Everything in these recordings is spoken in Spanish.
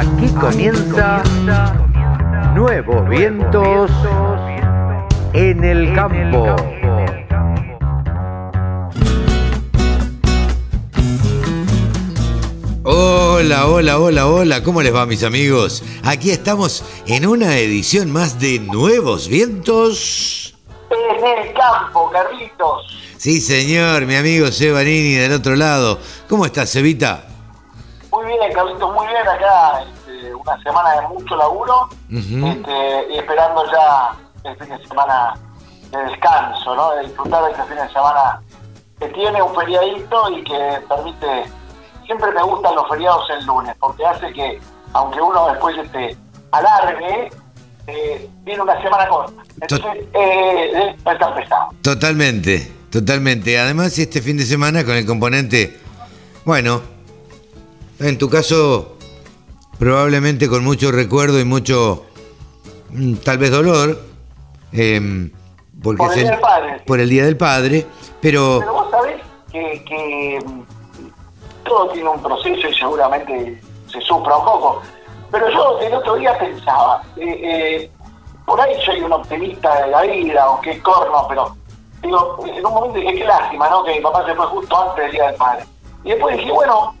Aquí comienza Nuevos Vientos en el Campo. Hola, hola, hola, hola, ¿cómo les va mis amigos? Aquí estamos en una edición más de Nuevos Vientos. En el campo, Carlitos. Sí, señor, mi amigo Sebanini del otro lado. ¿Cómo estás, Cevita? Muy bien, Carlitos, muy bien acá. Una semana de mucho laburo este, y esperando ya el fin de semana de descanso, ¿no? De disfrutar de este fin de semana que tiene un feriadito y que permite. Siempre me gustan los feriados el lunes porque hace que, aunque uno después este, alargue, eh, viene una semana corta. Entonces, eh, eh, estar pesado. Totalmente, totalmente. Además, este fin de semana con el componente, bueno, en tu caso, probablemente con mucho recuerdo y mucho, mm, tal vez dolor, em, porque Por el Día del Padre, sí. por el Día del Padre, pero Pero vos sabés que, que mm, todo tiene un proceso y seguramente se sufra un poco. Pero yo el otro día pensaba, eh, eh, por ahí soy un optimista de la vida o qué corno, pero digo, en un momento dije, qué lástima, ¿no? Que mi papá se fue justo antes del Día del Padre. Y después dije, bueno,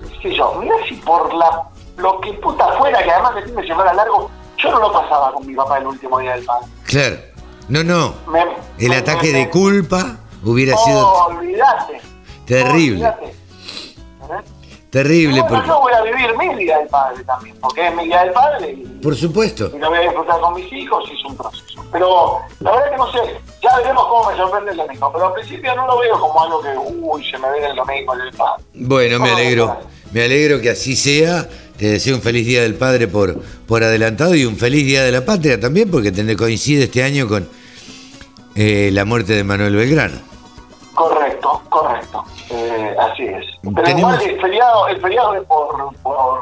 qué sé yo, mirá si por la, lo que puta fuera, que además el fin de semana largo, yo no lo pasaba con mi papá el último Día del Padre. claro, no, no, Me- el me- ataque me- de culpa hubiera Oh, sido olvidate. Terrible. Olvidate. ¿Eh? terrible, Bueno, porque, yo voy a vivir mi día del padre también, porque es mi día del padre y, por supuesto, y lo voy a disfrutar con mis hijos y es un proceso. Pero la verdad que no sé, ya veremos cómo me sorprende el domingo, pero al principio no lo veo como algo que, uy, se me viene el domingo del padre. Bueno, me Oh, alegro, me alegro que así sea. Te deseo un feliz Día del Padre por, por adelantado y un feliz Día de la Patria también, porque te- coincide este año con eh, la muerte de Manuel Belgrano. Correcto, correcto, eh, así es. Pero Tenemos- igual el feriado, el feriado es por, por,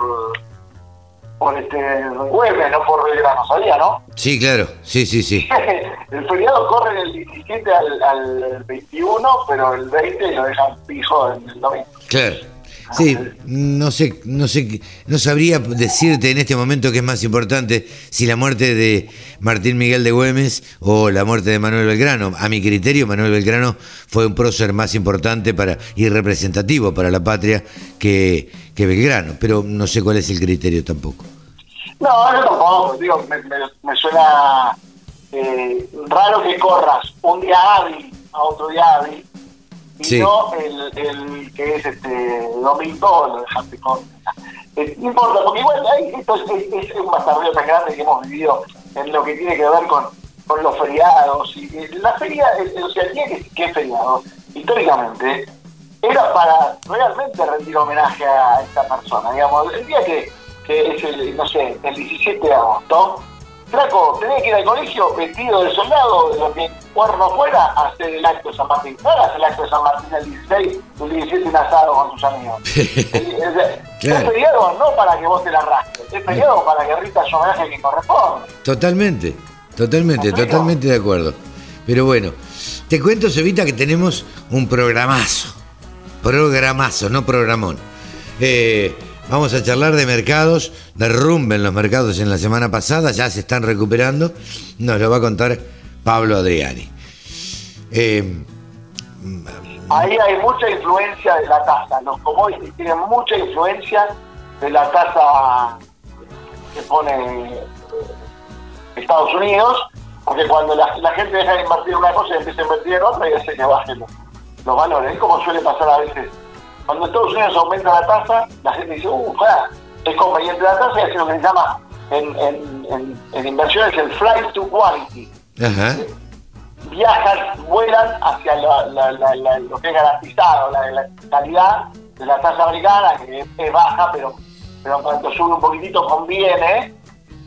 por este, Güemes, no por Belgrano, ¿sabía, no? Sí, claro, sí, sí, sí. el feriado corre del 17 al, al 21, pero el 20 lo dejan fijo en el domingo. Claro. Sí, no sé, no sé, no sabría decirte en este momento qué es más importante, si la muerte de Martín Miguel de Güemes o la muerte de Manuel Belgrano. A mi criterio, Manuel Belgrano fue un prócer más importante para y representativo para la patria que, que Belgrano, pero no sé cuál es el criterio tampoco. No, yo tampoco, digo, me, me- me suena eh, raro que corras un día hábil a otro día hábil y Sí. el, el que es este domingo dejaste con. Eh, no importa, porque igual es, es- es un bastardeo tan grande que hemos vivido en lo que tiene que ver con, con los feriados. eh, La feria, el- o sea, el día que, que es feriado, históricamente, era para realmente rendir homenaje a esta persona. Digamos, el día que, que es el, no sé, el 17 de agosto, Flaco, tenés que ir al colegio vestido de soldado, de lo que cuerno fuera, a hacer el acto de San Martín. No hagas el acto de San Martín el 16, el 17 un asado con tus amigos. Claro. es feriado no para que vos te la rasques, es feriado para que rindas homenaje que corresponde. Totalmente, totalmente, totalmente de acuerdo. Pero bueno, te cuento, Sevita, que tenemos un programazo. Programazo, no programón. Eh, vamos a charlar de mercados, derrumbe en los mercados en la semana pasada, ya se están recuperando. Nos lo va a contar Pablo Adriani. Eh, Ahí hay mucha influencia de la tasa. Los commodities tienen mucha influencia de la tasa que pone Estados Unidos, porque cuando la, la gente deja de invertir en una cosa y empieza a invertir en otra, y hace que bajen los, los valores. Es como suele pasar a veces. Cuando Estados Unidos aumenta la tasa, la gente dice, uh, es conveniente la tasa y hace lo que se llama en, en, en, en inversiones el flight to quality ajá, viajan, vuelan hacia la- la- la- lo que es garantizado, la, calidad de la tasa americana, que es, es baja, pero, pero en cuanto sube un poquitito conviene,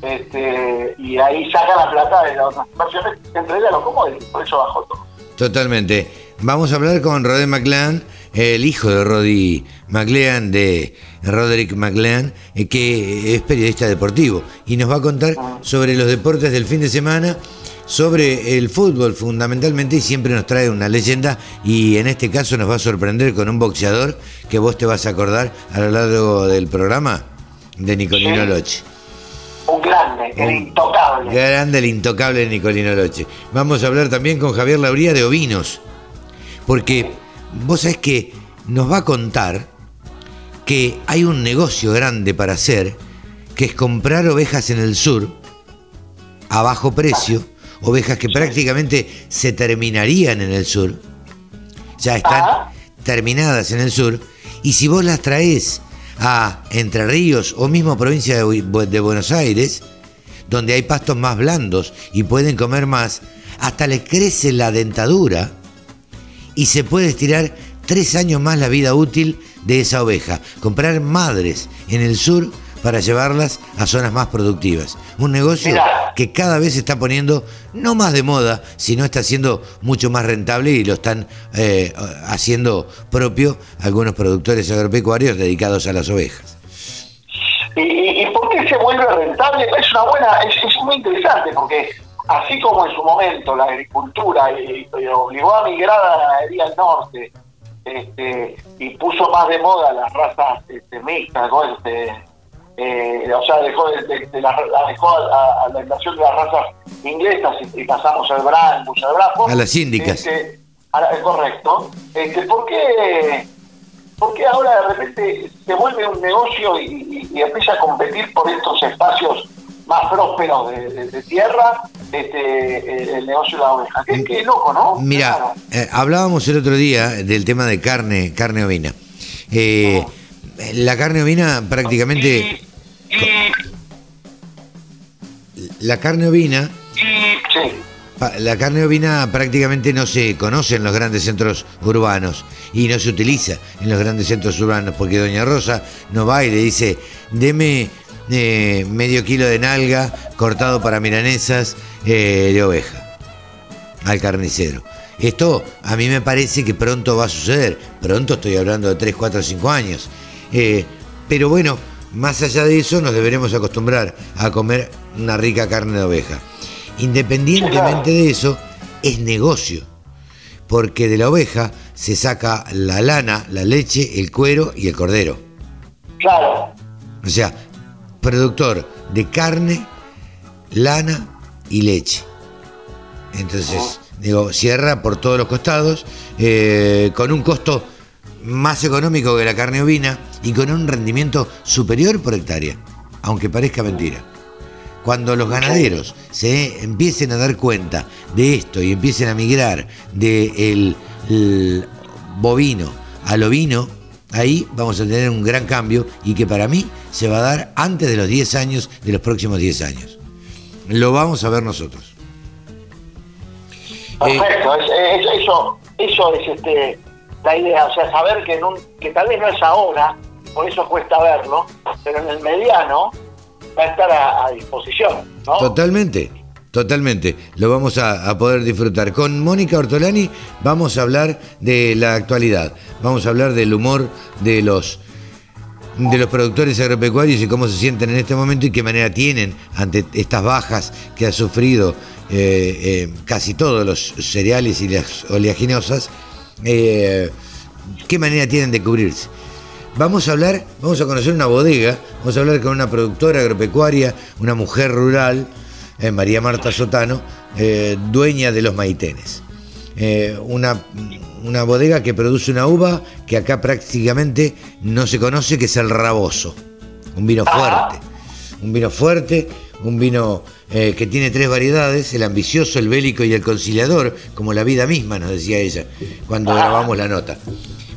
este, y ahí saca la plata de las otras inversiones, entre ellas los commodities, por eso bajó todo. totalmente. Vamos a hablar con Rodé McLean, el hijo de Roddy McLean, de Roderick McLean, eh, que es periodista deportivo, y nos va a contar sobre los deportes del fin de semana, sobre el fútbol fundamentalmente, y siempre nos trae una leyenda, y en este caso nos va a sorprender con un boxeador que vos te vas a acordar a lo largo del programa. de Nicolino Loche. Un grande, el intocable. Grande, el intocable Nicolino Loche. Vamos a hablar también con Javier Lauría de ovinos. Porque vos sabés que nos va a contar que hay un negocio grande para hacer, que es comprar ovejas en el sur a bajo precio, ovejas que prácticamente se terminarían en el sur, ya están terminadas en el sur, y si vos las traes a Entre Ríos o mismo provincia de Buenos Aires, donde hay pastos más blandos y pueden comer más, hasta le crece la dentadura y se puede estirar tres años más la vida útil de esa oveja. Comprar madres en el sur para llevarlas a zonas más productivas. Un negocio que cada vez se está poniendo no más de moda, sino está siendo mucho más rentable y lo están eh, haciendo propio algunos productores agropecuarios dedicados a las ovejas. ¿Y, por qué se vuelve rentable? Es una buena, es, muy interesante porque así como en su momento la agricultura obligó a migrar a la ganadería al norte este, y puso más de moda las razas este, mixtas, este, eh, o sea, dejó, de, la, dejó a, la invasión de las razas inglesas y, pasamos al Brangus, al Bravo. A las síndicas. Este, es correcto. Este, ¿por, qué, ¿Por qué ahora de repente se vuelve un negocio y, empieza a competir por estos espacios más prósperos de, tierra este, el negocio de la oveja? Qué, loco, ¿no? Mira, eh, hablábamos el otro día del tema de carne, carne ovina. Eh, la carne ovina prácticamente... La carne ovina... La carne ovina prácticamente no se conoce en los grandes centros urbanos y no se utiliza en los grandes centros urbanos porque Doña Rosa no va y le dice, deme eh, medio kilo de nalga cortado para milanesas eh, de oveja al carnicero. Esto a mí me parece que pronto va a suceder. Pronto estoy hablando de 3, 4, 5 años. Eh, pero bueno, más allá de eso nos deberemos acostumbrar a comer una rica carne de oveja. Independientemente de eso, es negocio, porque de la oveja se saca la lana, la leche, el cuero y el cordero. Claro. O sea, productor de carne, lana y leche. Entonces, digo, cierra por todos los costados, eh, con un costo más económico que la carne ovina y con un rendimiento superior por hectárea, aunque parezca mentira. Cuando los ganaderos se empiecen a dar cuenta de esto y empiecen a migrar del de bovino al ovino, ahí vamos a tener un gran cambio y que para mí se va a dar antes de los 10 años, de los próximos 10 años. Lo vamos a ver nosotros. Perfecto, eso, eso es este, la idea, o sea, saber que, en un, que tal vez no es ahora, por eso cuesta verlo, pero en el mediano va a estar a, disposición. ¿no? Totalmente, totalmente. Lo vamos a, poder disfrutar. Con Mónica Ortolani vamos a hablar de la actualidad, vamos a hablar del humor de los de los productores agropecuarios y cómo se sienten en este momento y qué manera tienen ante estas bajas que ha sufrido eh, eh, casi todos los cereales y las oleaginosas eh, qué manera tienen de cubrirse. Vamos a hablar, vamos a conocer una bodega, vamos a hablar con una productora agropecuaria, una mujer rural, eh, María Marta Sotano, eh, dueña de los maitenes. una, una bodega que produce una uva que acá prácticamente no se conoce, que es el raboso. Un vino fuerte. Un vino fuerte, un vino eh, que tiene tres variedades, el ambicioso, el bélico y el conciliador, como la vida misma, nos decía ella, cuando grabamos la nota.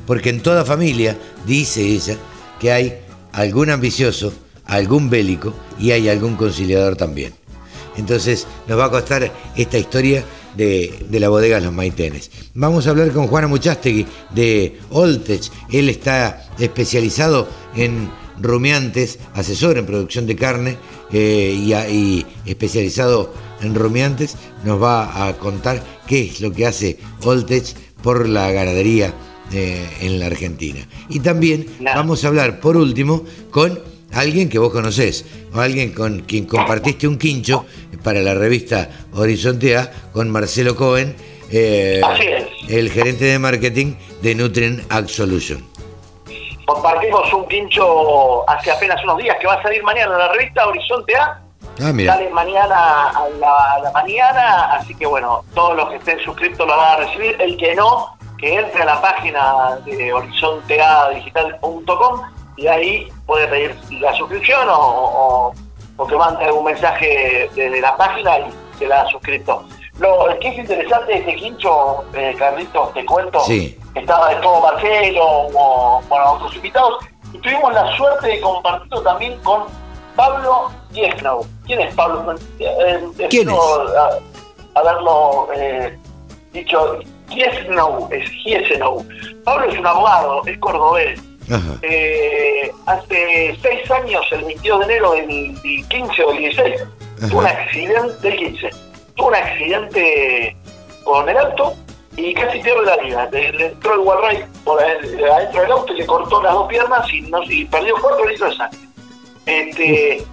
Porque en toda familia, dice ella, que hay algún ambicioso, algún bélico y hay algún conciliador también. Entonces nos va a costar esta historia de, de, la bodega Los Maitenes. Vamos a hablar con Juana Muchastegui de Oltech. Él está especializado en rumiantes, asesor en producción de carne eh, y, especializado en rumiantes, nos va a contar qué es lo que hace Voltech por la ganadería eh, en la Argentina. Y también vamos a hablar, por último, con alguien que vos conocés, o alguien con quien compartiste un quincho para la revista Horizonte A, con Marcelo Cohen, eh, el gerente de marketing de Nutrien Solution. compartimos un quincho hace apenas unos días que va a salir mañana en la revista Horizonte A. Ah, mira. Sale mañana a la, a la mañana, así que bueno, todos los que estén suscriptos lo van a recibir. El que no, que entre a la página de horizonteadigital.com y ahí puede pedir la suscripción o, o, o que mande algún mensaje desde la página y se la ha suscrito. Lo que es interesante de este quincho, eh, Carlitos, te cuento, Sí. estaba de todo Marcelo, o bueno, otros invitados, y tuvimos la suerte de compartirlo también con Pablo Dieznow. ¿Quién es Pablo? Eh, eh, ¿Quién espero, a- haberlo eh, dicho. Dieznow, es Giesenow. Pablo es un abogado, es cordobés. Ajá. Eh, hace seis años, el 22 de enero del, del 15 o el 16, tuvo un Ajá. accidente, del 15, tuvo un accidente con el auto y casi pierde la vida. Le, le entró el Walray por adentro del auto y le cortó las dos piernas y, no, y perdió cuatro litros de sangre. Este,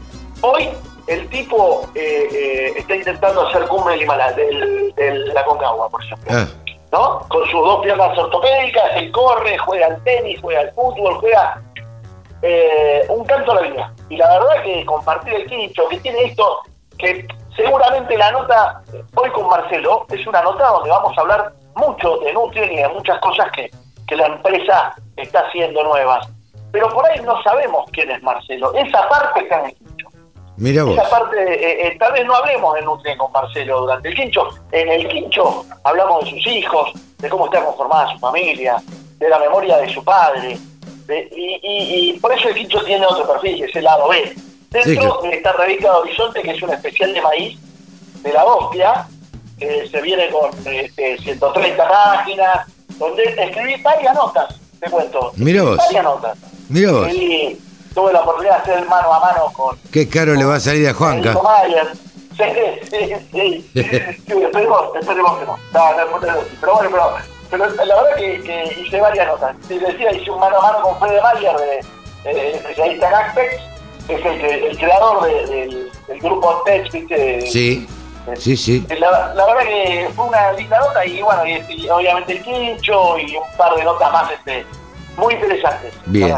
hoy el tipo eh, eh, está intentando hacer cumbre del Himalaya, del, del Aconcagua, por ejemplo. Ah, ¿no? Con sus dos piernas ortopédicas, él corre, juega al tenis, juega al fútbol, juega eh, un canto a la vida. Y la verdad que compartir el quincho, que tiene esto, que seguramente la nota hoy con Marcelo es una nota donde vamos a hablar mucho de Nutrien y de muchas cosas que, que la empresa está haciendo nuevas. Pero por ahí no sabemos quién es Marcelo. Esa parte está en el. Mira vos. Esa parte, eh, eh, tal vez no hablemos de Nutrien con Marcelo durante el quincho. En el quincho hablamos de sus hijos, de cómo está conformada su familia, de la memoria de su padre. de- y, y- y por eso el quincho tiene otro perfil, que es el lado B. Dentro Sí, esta revista de Horizonte, que es un especial de maíz de la hostia, que se viene con este, 130 páginas, donde escribí varias notas, te cuento. Mira vos. Varias notas. Mira vos. Y tuve la oportunidad de hacer mano a mano con Qué caro le va a salir a Juanca. Sí, sí, sí. Sí, esperemos, esperemos que no. No, no, no, no. Pero bueno, pero, pero la verdad que, que hice varias notas. Te decía, hice un mano a mano con Fede Mayer, de, de, especialista en Actex, que es el, creador de- del, del grupo Tech, ¿viste? Sí, sí, sí. La, la verdad que fue una linda nota y bueno, y, y obviamente el quincho y un par de notas más este, muy interesantes. Bien.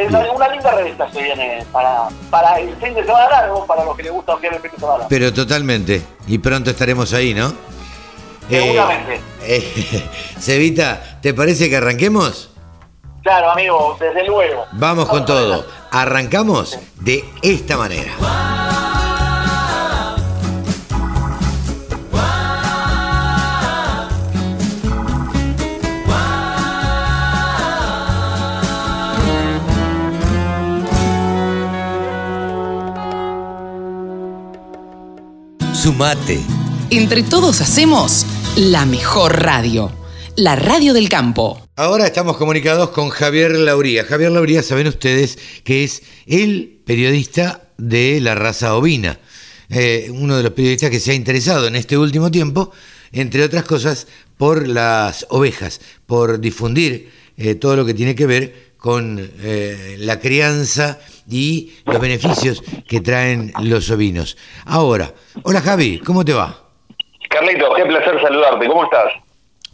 Es una, linda revista se viene para, para el fin de semana largo, para los que les gusta el fin de semana. Pero totalmente. Y pronto estaremos ahí, ¿no? Seguramente. eh, Cevita, ¿te parece que arranquemos? Claro, amigo, desde luego. Vamos con todo. Arrancamos de esta manera. Sumate. Entre todos hacemos la mejor radio, la radio del campo. Ahora estamos comunicados con Javier Lauría. Javier Lauría, saben ustedes que es el periodista de la raza ovina. Eh, uno de los periodistas que se ha interesado en este último tiempo, entre otras cosas, por las ovejas, por difundir eh, todo lo que tiene que ver con eh, la crianza y los beneficios que traen los ovinos. Ahora, hola Javi, ¿cómo te va? Carlitos, qué placer saludarte. ¿Cómo estás?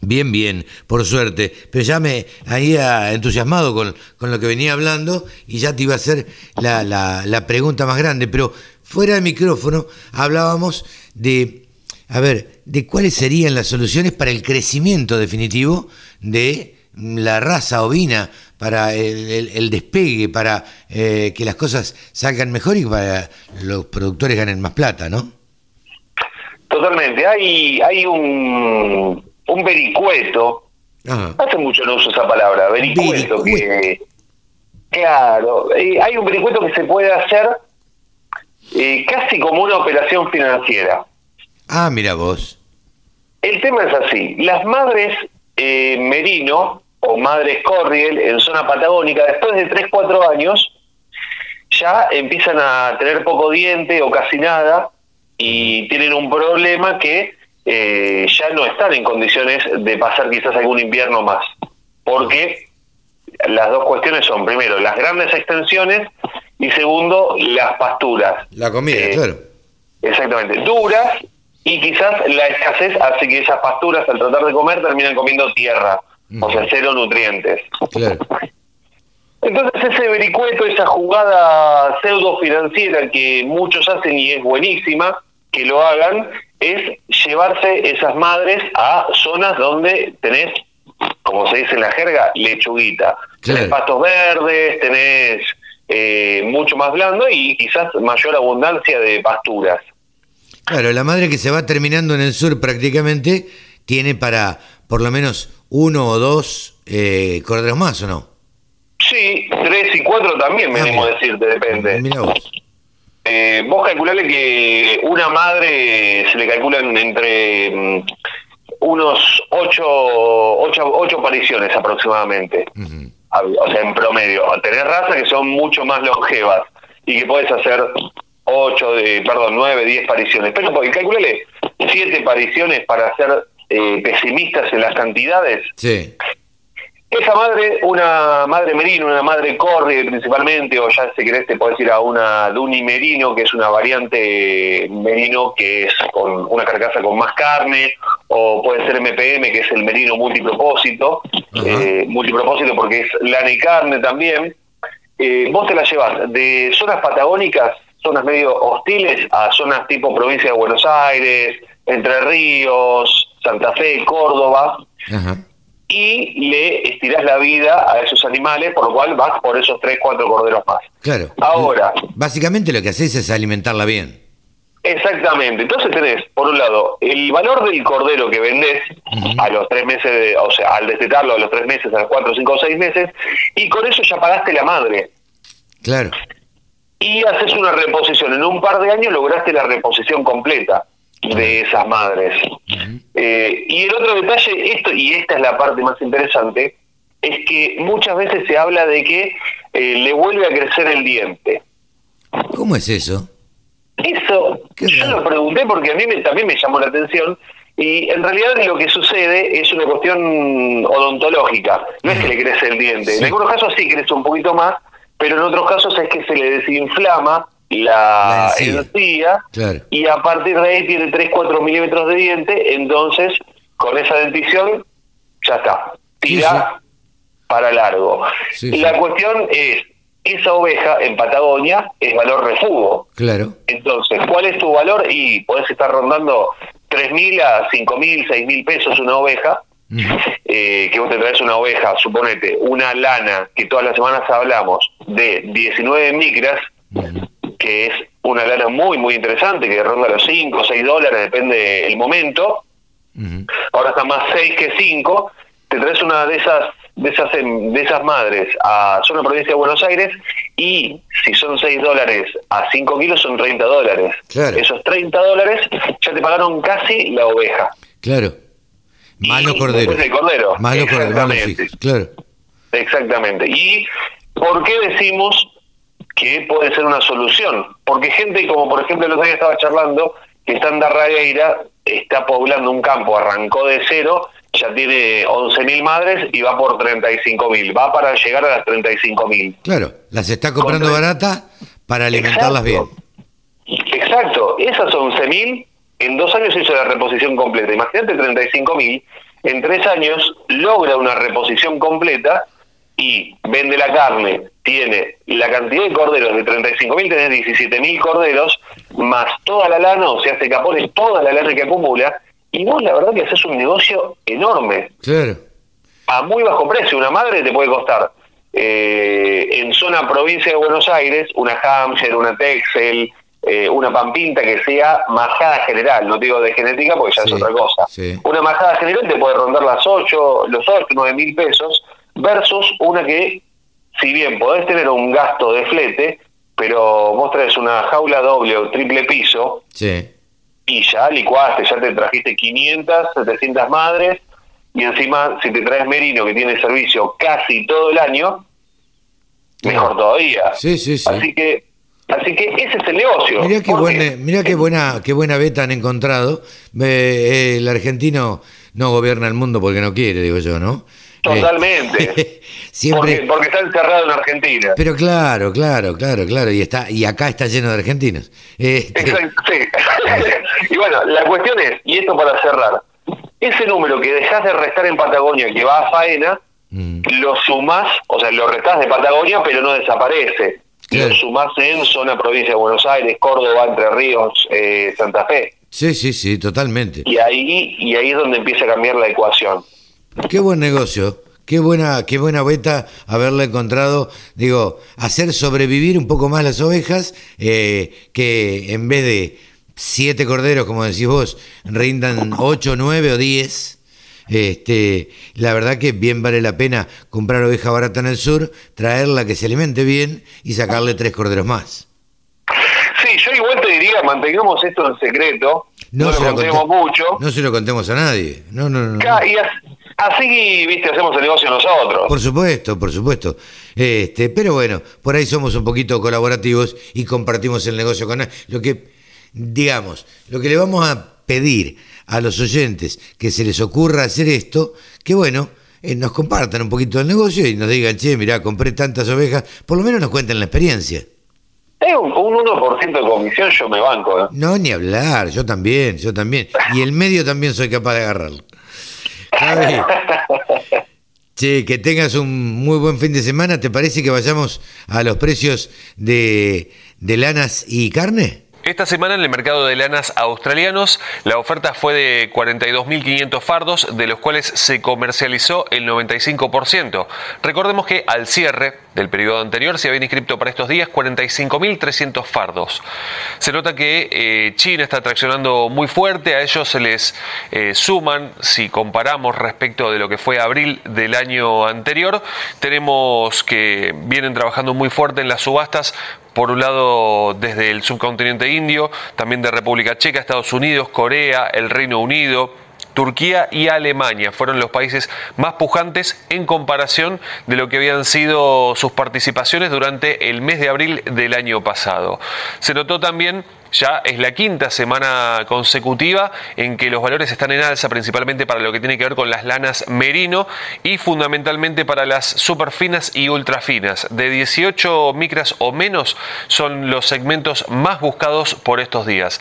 Bien, bien, por suerte. Pero ya me había entusiasmado con, con lo que venía hablando y ya te iba a hacer la, la- la pregunta más grande. Pero fuera de micrófono hablábamos de, a ver, de cuáles serían las soluciones para el crecimiento definitivo de la raza ovina, para el, el- el despegue, para eh, que las cosas salgan mejor y para los productores ganen más plata, ¿no? Totalmente. Hay, hay un, un vericueto. Ajá. Hace mucho no uso esa palabra. Vericueto. Vericueto. Que, claro. eh, hay un vericueto que se puede hacer eh, casi como una operación financiera. Ah, mira vos. El tema es así. Las madres eh, merino o madres corriel en zona patagónica, después de 3-4 años, ya empiezan a tener poco diente o casi nada y tienen un problema que eh, ya no están en condiciones de pasar quizás algún invierno más. Porque las dos cuestiones son, primero, las grandes extensiones y segundo, las pasturas. La comida, Eh, claro. Exactamente, duras y quizás la escasez hace que esas pasturas al tratar de comer terminan comiendo tierra, o sea, cero nutrientes. Claro. Entonces ese vericueto, esa jugada pseudo financiera que muchos hacen y es buenísima, que lo hagan, es llevarse esas madres a zonas donde tenés, como se dice en la jerga, lechuguita. Tenés pastos verdes, tenés eh, mucho más blando y quizás mayor abundancia de pasturas. Claro, la madre que se va terminando en el sur prácticamente tiene para por lo menos uno o dos eh, corderos más, ¿o no? Sí, tres y cuatro también, me ah, decirte, depende. Mira vos. Eh, vos calculale que una madre se le calculan entre mm, unos ocho, ocho, ocho apariciones aproximadamente. O sea, en promedio. Tener razas que son mucho más longevas y que puedes hacer ocho, de, perdón, nueve, diez pariciones. Pero calculale siete pariciones para ser eh, pesimistas en las cantidades. Sí. Esa madre, una madre merino, una madre corri principalmente, o ya si querés te puedes ir a una Duni merino, que es una variante merino que es con una carcasa con más carne, o puede ser MPM, que es el merino multipropósito, eh, multipropósito porque es lana y carne también. Eh, vos te la llevas de zonas patagónicas, zonas medio hostiles, a zonas tipo provincia de Buenos Aires, Entre Ríos, Santa Fe, Córdoba. Ajá y le estirás la vida a esos animales, por lo cual vas por esos 3, 4 corderos más. Claro. Ahora. Básicamente lo que haces es alimentarla bien. Exactamente. Entonces tenés, por un lado, el valor del cordero que vendés a los tres meses, de, o sea, al destetarlo a los tres meses, a los cuatro, cinco o seis meses, y con eso ya pagaste la madre. Claro. Y haces una reposición. En un par de años lograste la reposición completa de esas madres. Eh, y el otro detalle, esto y esta es la parte más interesante, es que muchas veces se habla de que eh, le vuelve a crecer el diente. ¿Cómo es eso? Eso, yo lo pregunté porque a mí también me llamó la atención y en realidad lo que sucede es una cuestión odontológica, no es que le crece el diente. En algunos casos sí crece un poquito más, pero en otros casos es que se le desinflama la, encía, y a partir de ahí tiene 3-4 milímetros de diente, entonces con esa dentición ya está, tira para largo. la cuestión es, esa oveja en Patagonia es valor refugo. Claro. Entonces, ¿cuál es tu valor? Y podés estar rondando 3.000 a 5.000, 6.000 pesos una oveja. Eh, que vos te traes una oveja, suponete, una lana, que todas las semanas hablamos, de 19 micras, que es una lana muy, muy interesante, que ronda los 5 o 6 dólares, depende del momento. Ahora está más 6 que 5. Te traes una de esas de esas de esas madres a zona provincia de Buenos Aires y si son 6 dólares a 5 kilos son 30 dólares. Esos 30 dólares ya te pagaron casi la oveja. Claro. Malo cordero. cordero. Malo cordero, claro. Exactamente. ¿Y por qué decimos que puede ser una solución. Porque gente como por ejemplo el otro día estaba charlando, que está en Darragueira, está poblando un campo, arrancó de cero, ya tiene 11.000 madres y va por 35.000, va para llegar a las 35.000. Claro, las está comprando barata para alimentarlas bien. Exacto, esas 11.000 en dos años hizo la reposición completa. Imagínate 35.000, en tres años logra una reposición completa y vende la carne, tiene la cantidad de corderos de 35.000, tenés 17.000 corderos, más toda la lana, o sea, se capone toda la lana que acumula, y vos la verdad que haces un negocio enorme. Claro. A muy bajo precio, una madre te puede costar eh, en zona provincia de Buenos Aires, una Hampshire, una Texel, eh, una pampinta que sea majada general, no digo de genética porque ya es otra cosa. Una majada general te puede rondar las 8, los 8, 9 mil pesos, versus una que, si bien podés tener un gasto de flete, pero vos traes una jaula doble o triple piso y ya licuaste, ya te trajiste 500, 700 madres y encima si te traes merino que tiene servicio casi todo el año, mejor todavía. Sí, sí, sí. Así que Así que ese es el negocio. Mirá qué, buena, qué buena, qué buena beta han encontrado. Eh, el argentino no gobierna el mundo porque no quiere, digo yo, ¿no? Totalmente. Siempre... Porque, está encerrado en Argentina. Pero claro, claro, claro, claro. Y está y acá está lleno de argentinos. Este, Exacto, sí. y bueno, la cuestión es, y esto para cerrar, ese número que dejas de restar en Patagonia que va a faena, Mm. lo sumás, o sea, lo restás de Patagonia, pero no desaparece. Claro. Lo sumás en zona provincia de Buenos Aires, Córdoba, Entre Ríos, eh, Santa Fe. Sí, sí, sí, totalmente. Y ahí, y ahí es donde empieza a cambiar la ecuación. Qué buen negocio. Qué buena, qué buena beta haberla encontrado. Digo, hacer sobrevivir un poco más las ovejas, eh, que en vez de siete corderos, como decís vos, rindan ocho, nueve o diez. Este, la verdad que bien vale la pena comprar oveja barata en el sur, traerla que se alimente bien y sacarle tres corderos más. Sí, yo igual te diría, mantengamos esto en secreto, no, se lo contemos conte- mucho. No se lo contemos a nadie. No, no, no. no. Y así, viste, hacemos el negocio nosotros. Por supuesto, por supuesto. Este, pero bueno, por ahí somos un poquito colaborativos y compartimos el negocio con lo que digamos, lo que le vamos a pedir a los oyentes que se les ocurra hacer esto, que bueno, eh, nos compartan un poquito del negocio y nos digan, che, mirá, compré tantas ovejas, por lo menos nos cuenten la experiencia. Eh, un, un 1% de comisión yo me banco, ¿eh? No, ni hablar, yo también, yo también. Y el medio también soy capaz de agarrarlo. Javi, Che, que tengas un muy buen fin de semana. ¿Te parece que vayamos a los precios de, de lanas y carne? Esta semana en el mercado de lanas australianos la oferta fue de 42.500 fardos, de los cuales se comercializó el 95%. Recordemos que al cierre del periodo anterior se habían inscrito para estos días 45.300 fardos. Se nota que eh, China está traccionando muy fuerte, a ellos se les eh, suman, si comparamos respecto de lo que fue abril del año anterior, tenemos que vienen trabajando muy fuerte en las subastas por un lado desde el subcontinente indio, también de República Checa, Estados Unidos, Corea, el Reino Unido, Turquía y Alemania fueron los países más pujantes en comparación de lo que habían sido sus participaciones durante el mes de abril del año pasado. Se notó también ya es la quinta semana consecutiva en que los valores están en alza, principalmente para lo que tiene que ver con las lanas merino y fundamentalmente para las superfinas y ultrafinas. De 18 micras o menos son los segmentos más buscados por estos días.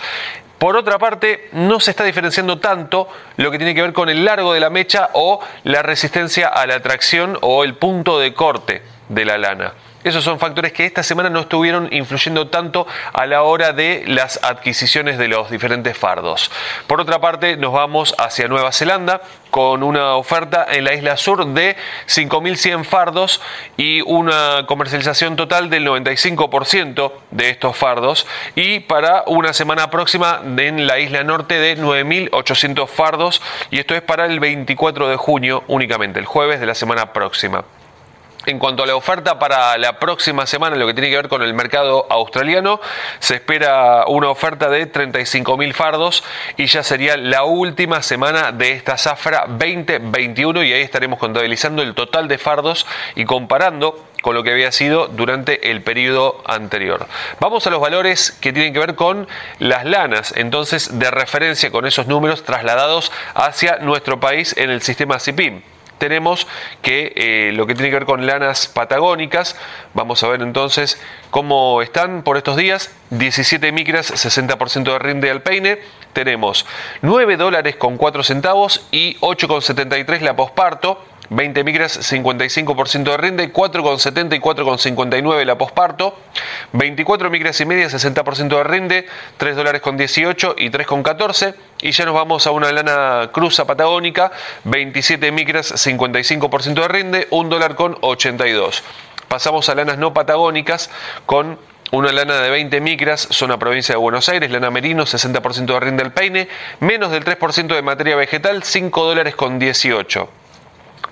Por otra parte, no se está diferenciando tanto lo que tiene que ver con el largo de la mecha o la resistencia a la tracción o el punto de corte de la lana. Esos son factores que esta semana no estuvieron influyendo tanto a la hora de las adquisiciones de los diferentes fardos. Por otra parte, nos vamos hacia Nueva Zelanda con una oferta en la isla sur de 5.100 fardos y una comercialización total del 95% de estos fardos y para una semana próxima en la isla norte de 9.800 fardos y esto es para el 24 de junio únicamente, el jueves de la semana próxima. En cuanto a la oferta para la próxima semana, lo que tiene que ver con el mercado australiano, se espera una oferta de 35.000 fardos y ya sería la última semana de esta zafra 2021 y ahí estaremos contabilizando el total de fardos y comparando con lo que había sido durante el periodo anterior. Vamos a los valores que tienen que ver con las lanas, entonces de referencia con esos números trasladados hacia nuestro país en el sistema CIPIM tenemos que eh, lo que tiene que ver con lanas patagónicas, vamos a ver entonces cómo están por estos días, 17 micras, 60% de rinde al peine, tenemos 9 dólares con 4 centavos y 8,73 la posparto, 20 micras, 55% de rinde, 4,70 y 4,59 la posparto, 24 micras y media, 60% de rinde, 3 dólares con 18 y 3,14. Y ya nos vamos a una lana cruza patagónica, 27 micras, 55% de rinde, 1 dólar con 82. Pasamos a lanas no patagónicas con una lana de 20 micras, zona provincia de Buenos Aires, lana merino, 60% de rinde al peine, menos del 3% de materia vegetal, 5 dólares con 18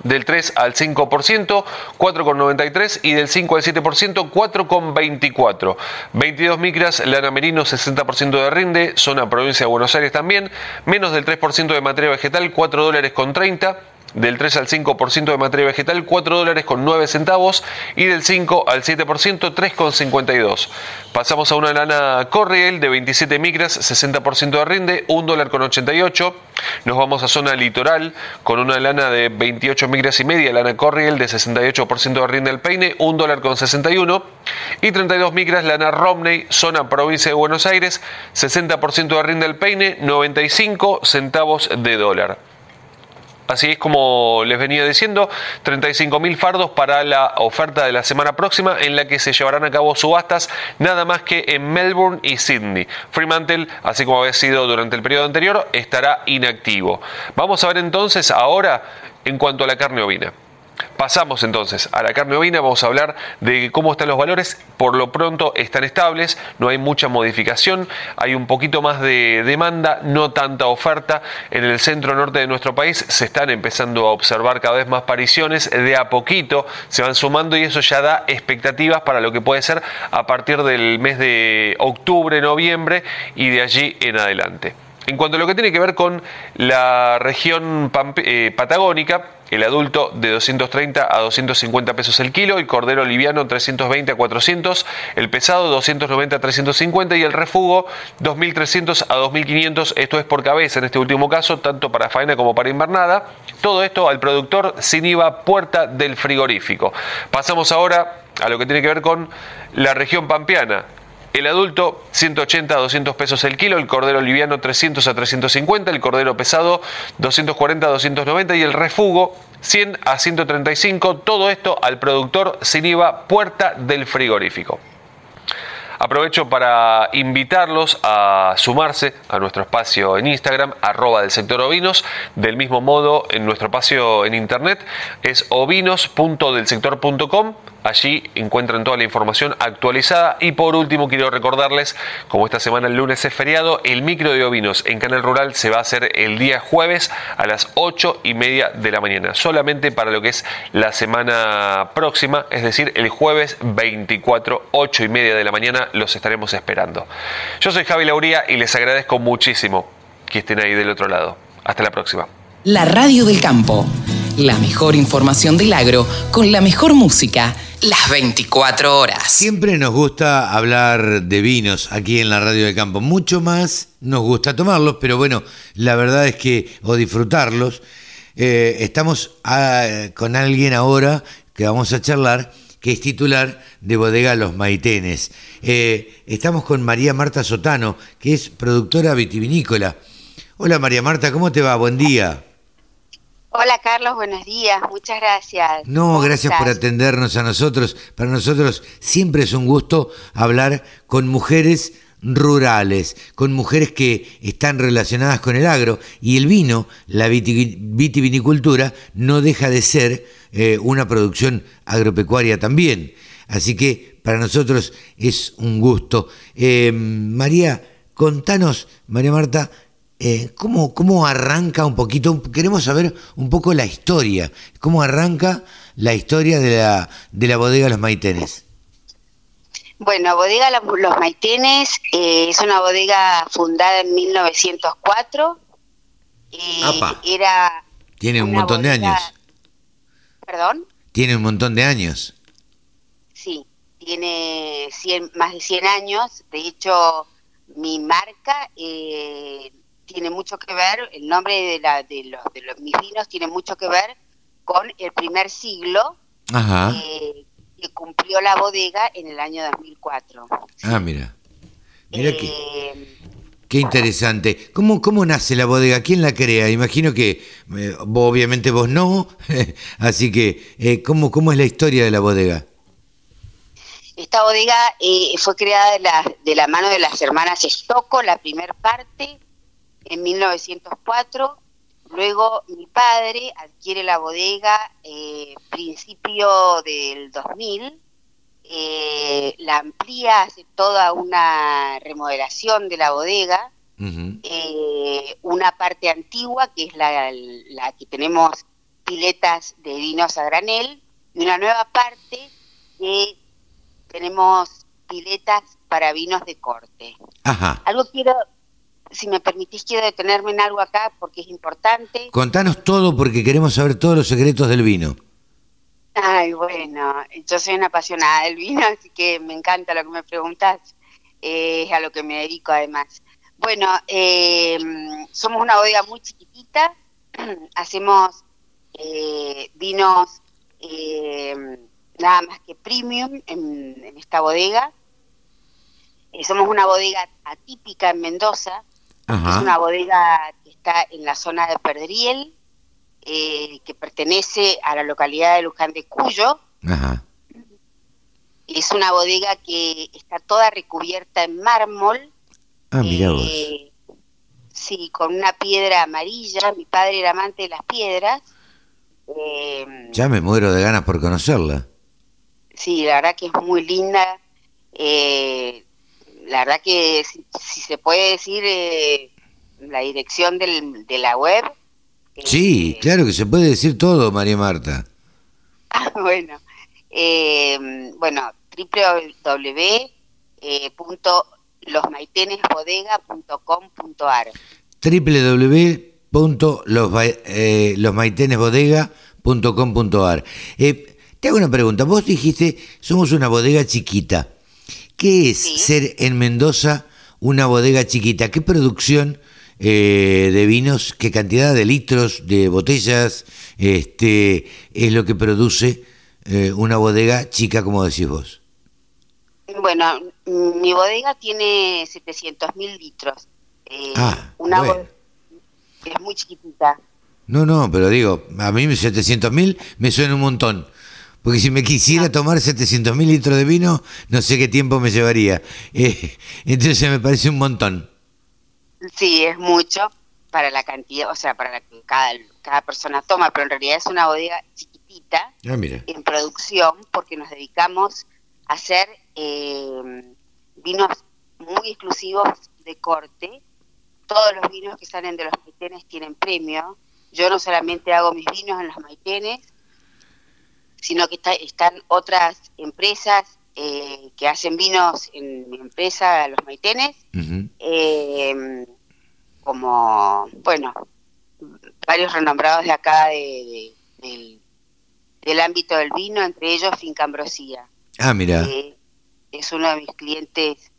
del 3 al 5%, 4,93 y del 5 al 7%, 4,24. 22 micras, lana merino, 60% de rinde, zona provincia de Buenos Aires también, menos del 3% de materia vegetal, 4 dólares con 30 del 3 al 5% de materia vegetal, 4 dólares con 9 centavos y del 5 al 7%, 3,52. Pasamos a una lana Corriel de 27 micras, 60% de rinde, 1 dólar con 88. Nos vamos a zona litoral con una lana de 28 micras y media, lana Corriel de 68% de rinde al peine, 1 dólar con 61. Y 32 micras, lana Romney, zona provincia de Buenos Aires, 60% de rinde al peine, 95 centavos de dólar. Así es como les venía diciendo, 35.000 fardos para la oferta de la semana próxima en la que se llevarán a cabo subastas nada más que en Melbourne y Sydney. Fremantle, así como había sido durante el periodo anterior, estará inactivo. Vamos a ver entonces ahora en cuanto a la carne ovina. Pasamos entonces a la carne ovina, vamos a hablar de cómo están los valores. Por lo pronto están estables, no hay mucha modificación, hay un poquito más de demanda, no tanta oferta. En el centro norte de nuestro país se están empezando a observar cada vez más pariciones, de a poquito se van sumando y eso ya da expectativas para lo que puede ser a partir del mes de octubre, noviembre y de allí en adelante. En cuanto a lo que tiene que ver con la región eh, patagónica, el adulto de 230 a 250 pesos el kilo, el cordero liviano 320 a 400, el pesado 290 a 350 y el refugo 2300 a 2500, esto es por cabeza en este último caso, tanto para faena como para invernada. Todo esto al productor sin IVA puerta del frigorífico. Pasamos ahora a lo que tiene que ver con la región pampeana. El adulto 180 a 200 pesos el kilo, el cordero liviano 300 a 350, el cordero pesado 240 a 290 y el refugo 100 a 135. Todo esto al productor sin IVA puerta del frigorífico. Aprovecho para invitarlos a sumarse a nuestro espacio en Instagram, arroba del sector ovinos. Del mismo modo, en nuestro espacio en internet es ovinos.delsector.com Allí encuentran toda la información actualizada. Y por último, quiero recordarles, como esta semana el lunes es feriado, el micro de ovinos en Canal Rural se va a hacer el día jueves a las 8 y media de la mañana. Solamente para lo que es la semana próxima, es decir, el jueves 24, 8 y media de la mañana, los estaremos esperando. Yo soy Javi Lauría y les agradezco muchísimo que estén ahí del otro lado. Hasta la próxima. La Radio del Campo. La mejor información del agro con la mejor música las 24 horas. Siempre nos gusta hablar de vinos aquí en la Radio del Campo. Mucho más nos gusta tomarlos, pero bueno, la verdad es que, o disfrutarlos. Eh, estamos ah, con alguien ahora que vamos a charlar, que es titular de Bodega Los Maitenes. Eh, estamos con María Marta Sotano, que es productora vitivinícola. Hola María Marta, ¿cómo te va? Buen día. Hola Carlos, buenos días, muchas gracias. No, gracias por atendernos a nosotros. Para nosotros siempre es un gusto hablar con mujeres rurales, con mujeres que están relacionadas con el agro y el vino, la vitivinicultura, no deja de ser eh, una producción agropecuaria también. Así que para nosotros es un gusto. Eh, María, contanos, María Marta, eh, ¿cómo, arranca un poquito? Queremos saber un poco la historia. ¿Cómo arranca la historia de la, de la bodega Los Maitenes? Bueno, Bodega Los Maitenes eh, es una bodega fundada en 1904. era Tiene un montón de años. ¿Perdón? Tiene un montón de años. Sí, tiene más de 100 años. De hecho, mi marca eh, tiene mucho que ver, el nombre de, la, de, los, de los, mis vinos tiene mucho que ver con el primer siglo eh, que cumplió la bodega en el año 2004. Ah, mira. Mira eh, qué interesante. ¿Cómo, ¿Cómo nace la bodega? ¿Quién la crea? Imagino que eh, obviamente vos no, así que ¿cómo, ¿cómo es la historia de la bodega? Esta bodega fue creada de la, de la mano de las hermanas Estocco, la primer parte, en 1904. Luego mi padre adquiere la bodega eh, principio del 2000, eh, la amplía, hace toda una remodelación de la bodega, eh, una parte antigua que es la, la que tenemos piletas de vinos a granel y una nueva parte que tenemos piletas para vinos de corte. Algo quiero si me permitís, quiero detenerme en algo acá porque es importante. Contanos todo porque queremos saber todos los secretos del vino. Ay, bueno, yo soy una apasionada del vino, así que me encanta lo que me preguntas. es a lo que me dedico además. Bueno, eh, somos una bodega muy chiquitita, hacemos eh, vinos eh, nada más que premium en, esta bodega. somos una bodega atípica en Mendoza, es una bodega que está en la zona de Perdriel, eh, que pertenece a la localidad de Luján de Cuyo. Ajá. Es una bodega que está toda recubierta en mármol. Ah, mira vos. eh, Sí, con una piedra amarilla. Mi padre era amante de las piedras. Eh, Ya me muero de ganas por conocerla. Sí, la verdad que es muy linda. Eh, la verdad que si, si se puede decir eh, la dirección del, de la web. eh, Sí, claro que se puede decir todo, María Marta. Ah, bueno, eh, bueno, www.losmaitenesbodega.com.ar www.losmaitenesbodega.com.ar eh, Te hago una pregunta. Vos dijiste, somos una bodega chiquita. ¿Qué es Sí. ser en Mendoza una bodega chiquita? ¿Qué producción eh, de vinos, qué cantidad de litros, de botellas, este, es lo que produce eh, una bodega chica, como decís vos? Bueno, mi bodega tiene 700 mil litros. Eh, Ah, una bueno. es muy chiquitita. No, no, pero digo, a mí 700 mil me suena un montón. Porque si me quisiera tomar 700 mil litros de vino, no sé qué tiempo me llevaría. Eh, entonces me parece un montón. Sí, es mucho para la cantidad, o sea, para la que cada, cada persona toma, pero en realidad es una bodega chiquitita Ah, mira. en producción porque nos dedicamos a hacer eh, vinos muy exclusivos de corte. Todos los vinos que salen de los maitenes tienen premio. Yo no solamente hago mis vinos en los maitenes, sino que está- están otras empresas eh, que hacen vinos en mi empresa, los maitenes, eh, como, bueno, varios renombrados de acá de, de- del, del ámbito del vino, entre ellos Finca Ambrosía, Ah, mira. que es uno de mis clientes,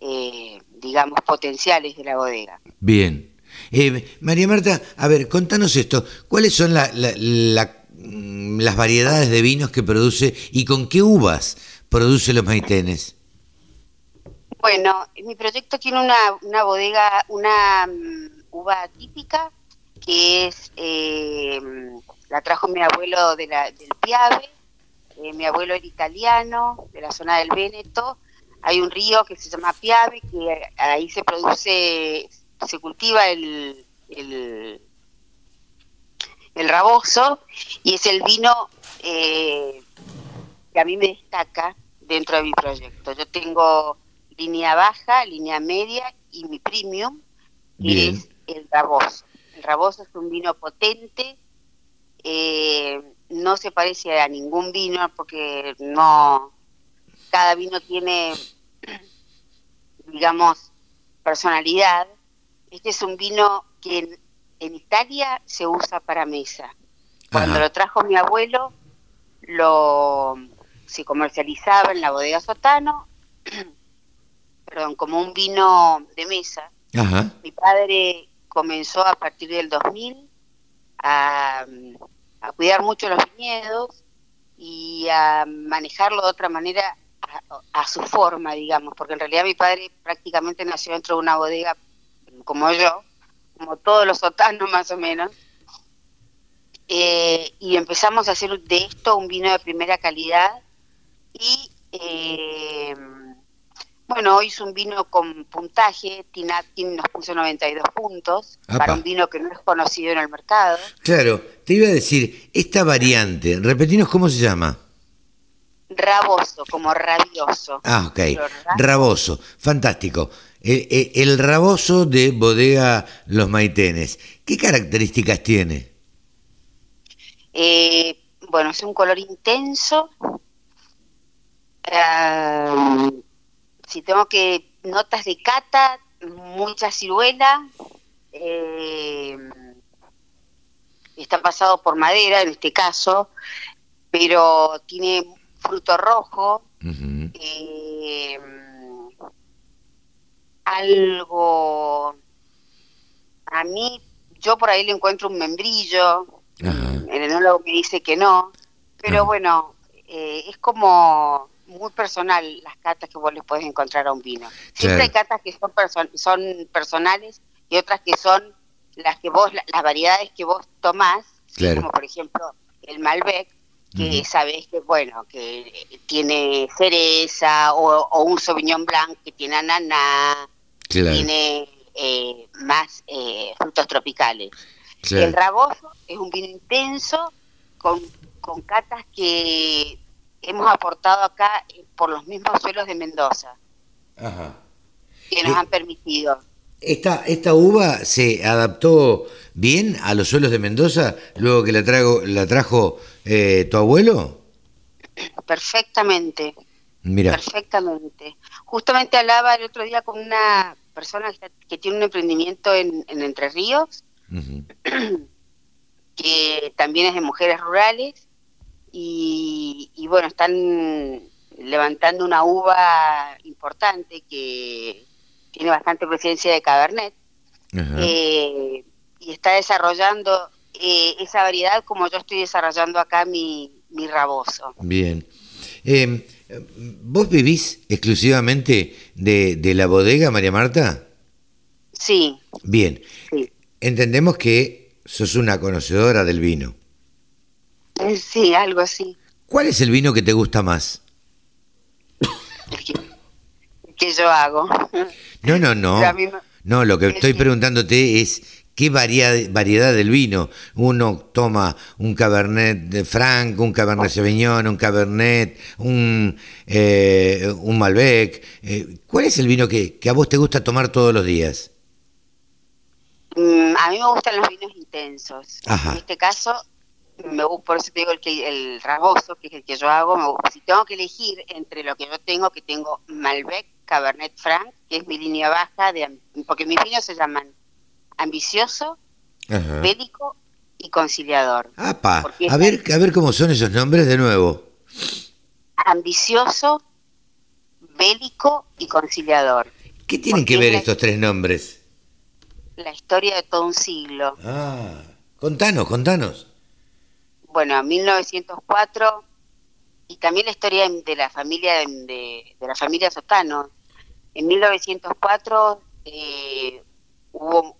eh, digamos, potenciales de la bodega. Bien. Eh, María Marta, a ver, contanos esto. ¿Cuáles son la- la- la- las variedades de vinos que produce y con qué uvas produce los maitenes? Bueno, mi proyecto tiene una, una bodega, una mm, uva típica que es, eh, la trajo mi abuelo de la, del Piave, eh, mi abuelo era italiano, de la zona del Véneto, hay un río que se llama Piave, que ahí se produce, se cultiva el, el raboso, y es el vino eh, que a mí me destaca dentro de mi proyecto. Yo tengo línea baja, línea media y mi premium, que es el raboso. El raboso es un vino potente, eh, no se parece a ningún vino porque no, cada vino tiene, digamos, personalidad. Este es un vino que en, Italia se usa para mesa. Cuando Ajá. lo trajo mi abuelo, lo se comercializaba en la bodega Sotano, perdón, como un vino de mesa. Ajá. Mi padre comenzó a partir del 2000 a, a cuidar mucho los viñedos y a manejarlo de otra manera a, a su forma, digamos, porque en realidad mi padre prácticamente nació dentro de una bodega como yo, como todos los sotanos más o menos, Eh, y empezamos a hacer de esto un vino de primera calidad y eh, bueno, hoy es un vino con puntaje, Tinapkin nos puso 92 puntos Apa. para un vino que no es conocido en el mercado. Claro, te iba a decir, esta variante, repetinos cómo se llama. Raboso, como rabioso. Ah, ok. Raboso, fantástico. El, el- el raboso de bodega Los Maitenes. ¿Qué características tiene? Eh, bueno, es un color intenso. Si tengo que notas de cata, mucha ciruela. eh, está pasado por madera en este caso, pero tiene fruto rojo. Eh, algo a mí yo por ahí le encuentro un membrillo Ajá. el enólogo me dice que no pero Ajá. bueno eh, es como muy personal las catas que vos le podés encontrar a un vino siempre Claro. hay catas que son perso- son personales y otras que son las que vos la- las variedades que vos tomás Claro. como por ejemplo el Malbec, que sabes que bueno, que tiene cereza o, o un Sauvignon Blanc que tiene ananá, Claro. tiene eh, más eh, frutos tropicales. Claro. El raboso es un vino intenso con, con catas que hemos aportado acá eh, por los mismos suelos de Mendoza, Ajá. que nos Eh, han permitido. ¿Esta, ¿Esta uva se adaptó bien a los suelos de Mendoza luego que la, trago, la trajo eh, tu abuelo? Perfectamente, Mira, perfectamente. Justamente hablaba el otro día con una persona que, tiene un emprendimiento en, en Entre Ríos, que también es de mujeres rurales, y, y bueno, están levantando una uva importante que tiene bastante presencia de Cabernet, eh, y está desarrollando eh, esa variedad como yo estoy desarrollando acá mi, mi raboso. Bien. Eh, ¿Vos vivís exclusivamente de, de la bodega, María Marta? Sí, Bien. sí. Entendemos que sos una conocedora del vino. Eh, Sí, algo así. ¿Cuál es el vino que te gusta más? El que, el que yo hago. No, no, no. No, lo que es estoy preguntándote es qué variedad del vino. Uno toma un Cabernet de Franc, un Cabernet Sauvignon, un Cabernet, un, eh, un Malbec. Eh, ¿Cuál es el vino que, que a vos te gusta tomar todos los días? Mm, a mí me gustan los vinos intensos. Ajá. En este caso, me, por eso te digo el, que, el raboso, que es el que yo hago. Me. Si tengo que elegir entre lo que yo tengo, que tengo Malbec, Cabernet Franc, que es mi línea baja, de, porque mis vinos se llaman ambicioso, Ajá. bélico y conciliador. Apa, a ver, a ver cómo son esos nombres de nuevo. Ambicioso, bélico y conciliador. ¿Qué tienen Porque que ver es estos tres nombres? La historia de todo un siglo. Ah, contanos, contanos. bueno, 1904 y también la historia de la familia de- de la familia Sotano. En 1904 eh, hubo,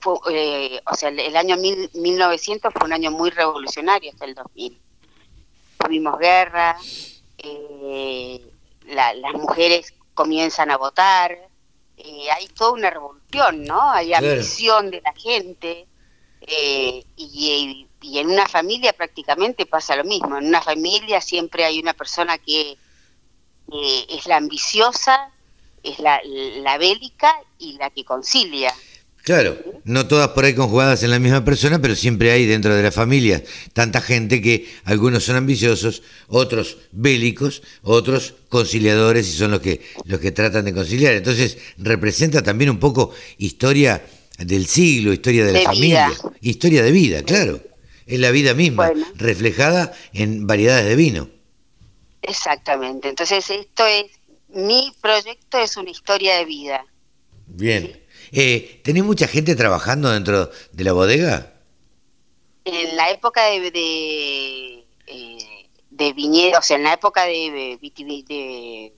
fue, eh, o sea, el, el año mil- 1900 fue un año muy revolucionario hasta el 2000. Tuvimos guerra, eh, la- las mujeres comienzan a votar, eh, hay toda una revolución, ¿no? Hay ambición de la gente. Eh, y, y en una familia prácticamente pasa lo mismo. En una familia siempre hay una persona que es la ambiciosa, es la, la bélica y la que concilia. Claro, no todas por ahí conjugadas en la misma persona, pero siempre hay dentro de la familia tanta gente que algunos son ambiciosos, otros bélicos, otros conciliadores y son los que los que tratan de conciliar. Entonces representa también un poco historia del siglo, historia de la familia, historia de vida, claro. Es la vida misma, Bueno. reflejada en variedades de vino. Exactamente. Entonces esto es, mi proyecto es una historia de vida. Bien. Eh, ¿Tenés mucha gente trabajando dentro de la bodega? En la época de, de, eh, de viñedo, o sea, en la época de, de,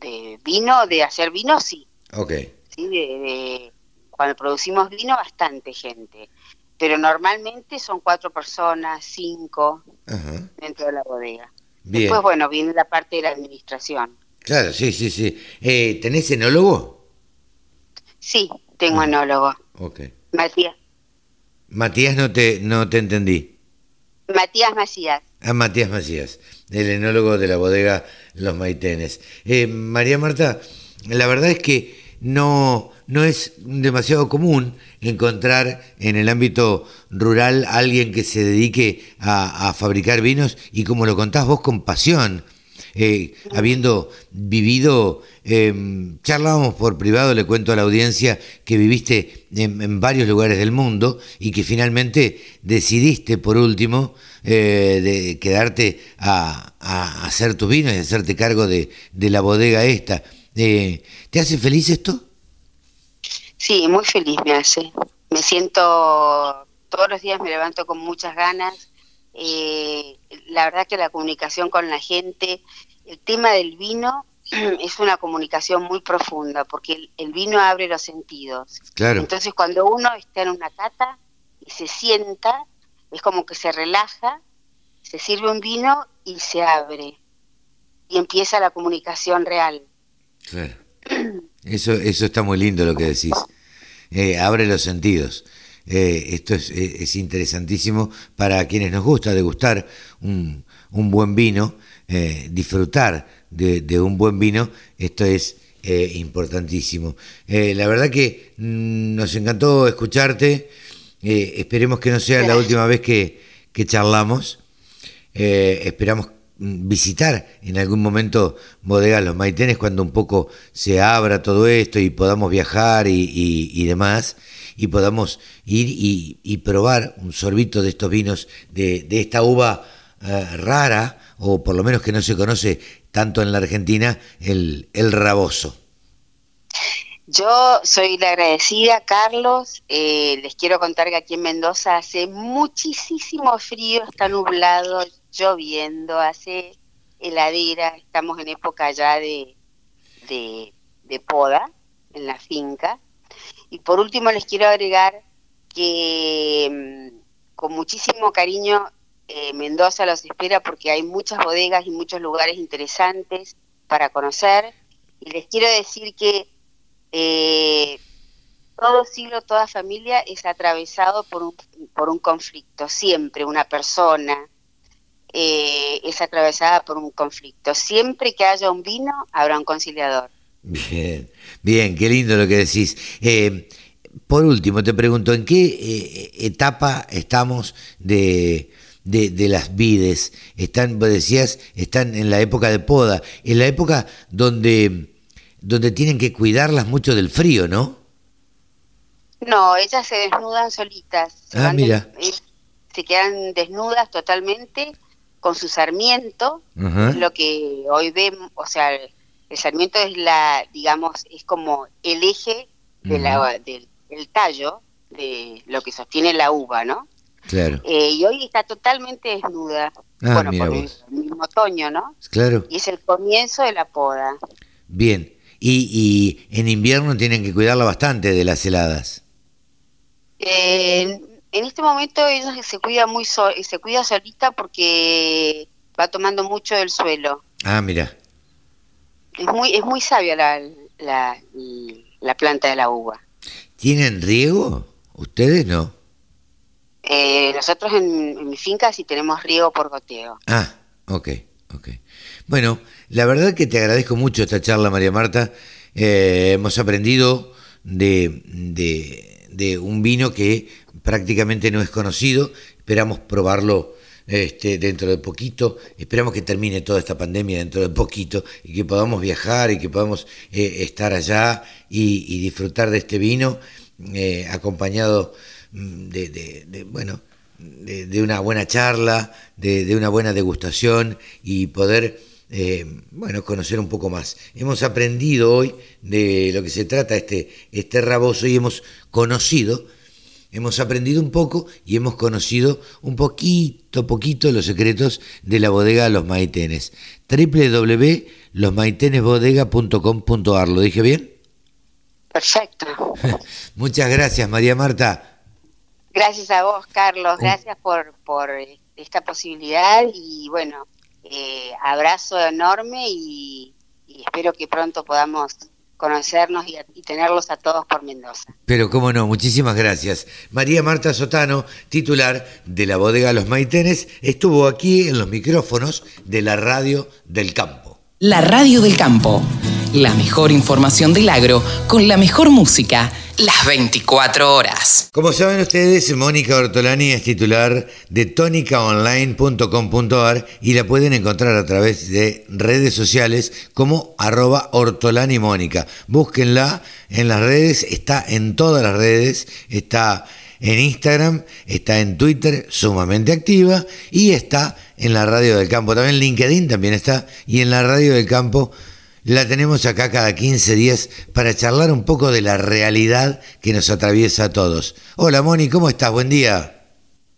de vino, de hacer vino, sí. Ok. ¿sí? De, de- cuando producimos vino, bastante gente. Pero normalmente son cuatro personas, cinco Ajá. dentro de la bodega. Bien. Después, bueno, viene la parte de la administración. Claro, sí, sí, sí. Eh, ¿Tenés enólogo? Sí, tengo enólogo. Ok. Matías, Matías, no te, no te entendí. Matías Macías. Ah, Matías Macías, el enólogo de la bodega Los Maitenes. Eh, María Marta, la verdad es que no, no es demasiado común encontrar en el ámbito rural alguien que se dedique a, a fabricar vinos y como lo contás vos con pasión. Eh, habiendo vivido, eh, charlábamos por privado, le cuento a la audiencia que viviste en, varios lugares del mundo y que finalmente decidiste por último eh, de quedarte a, hacer tus vinos y hacerte cargo de, de la bodega esta. Eh, ¿Te hace feliz esto? Sí, muy feliz me hace. Me siento, todos los días me levanto con muchas ganas. Eh, la verdad que la comunicación con la gente, el tema del vino es una comunicación muy profunda porque el, el vino abre los sentidos. Claro. Entonces cuando uno está en una cata y se sienta, es como que se relaja, se sirve un vino y se abre. Y empieza la comunicación real. Claro. Eso, eso está muy lindo lo que decís. Eh, abre los sentidos. Eh, esto es, es, interesantísimo para quienes nos gusta degustar un, un buen vino, eh, disfrutar de, un buen vino. Esto es importantísimo. la verdad que mm, nos encantó escucharte. esperemos que no sea la última vez que, que charlamos. esperamos visitar en algún momento Bodegas Los Maitenes cuando un poco se abra todo esto y podamos viajar y, y, demás y podamos ir y, probar un sorbito de estos vinos de, de esta uva rara o por lo menos que no se conoce tanto en la Argentina, el, el raboso. Yo soy la agradecida, Carlos. Eh, les quiero contar que aquí en Mendoza hace muchísimo frío, está nublado, lloviendo, hace heladera, estamos en época ya de, de, poda en la finca. Y por último les quiero agregar que mm, con muchísimo cariño eh, Mendoza los espera porque hay muchas bodegas y muchos lugares interesantes para conocer. Y les quiero decir que eh, todo siglo, toda familia es atravesado por un, por un conflicto, siempre una persona, eh, es atravesada por un conflicto. Siempre que haya un vino, habrá un conciliador. Bien, bien, qué lindo lo que decís. Por último, te pregunto, ¿en qué etapa estamos de, de, las vides? Están, vos decías, están en la época de poda, en la época donde, donde tienen que cuidarlas mucho del frío, ¿no? No, ellas se desnudan solitas. ah, mira. se quedan desnudas totalmente con su sarmiento, lo que hoy vemos, o sea, el sarmiento es la, digamos, es como el eje de la, del, tallo de lo que sostiene la uva, ¿no? Claro. Eh, y hoy está totalmente desnuda. Ah, bueno, por el mismo otoño, ¿no? Claro. Y es el comienzo de la poda. Bien. Y, y en invierno tienen que cuidarla bastante de las heladas. Eh, en este momento ella se cuida muy se cuida solita porque va tomando mucho del suelo. Ah, mira. Es muy es muy sabia la, la, la planta de la uva. ¿Tienen riego? ¿Ustedes no? Eh, nosotros en, mi finca sí tenemos riego por goteo. Ah, ok, ok. Bueno, la verdad que te agradezco mucho esta charla, María Marta. Eh, hemos aprendido de, de, de un vino que prácticamente no es conocido, esperamos probarlo este, dentro de poquito, esperamos que termine toda esta pandemia dentro de poquito y que podamos viajar y que podamos eh, estar allá y, disfrutar de este vino eh, acompañado mm, de, bueno, de, una buena charla, de, una buena degustación y poder eh, bueno, conocer un poco más. Hemos aprendido hoy de lo que se trata este, este raboso y hemos conocido hemos aprendido un poco y hemos conocido un poquito, poquito los secretos de la bodega Los Maitenes. www.losmaitenesbodega.com.ar, ¿lo dije bien? Perfecto. Muchas gracias, María Marta. Gracias a vos, Carlos. Gracias por, por esta posibilidad y bueno, eh, abrazo enorme y, y espero que pronto podamos conocernos y, tenerlos a todos por Mendoza. Pero cómo no, muchísimas gracias. María Marta Sotano, titular de la bodega Los Maitenes, estuvo aquí en los micrófonos de la radio del campo. La radio del campo, la mejor información del agro con la mejor música las 24 horas. Como saben ustedes, Mónica Ortolani es titular de tónicaonline.com.ar y la pueden encontrar a través de redes sociales como arroba Ortolani Mónica. Búsquenla en las redes, está en todas las redes, está en Instagram, está en Twitter, sumamente activa, y está en la radio del campo. También LinkedIn también está, y en la radio del campo la tenemos acá cada 15 días para charlar un poco de la realidad que nos atraviesa a todos. Hola Moni, ¿cómo estás? Buen día.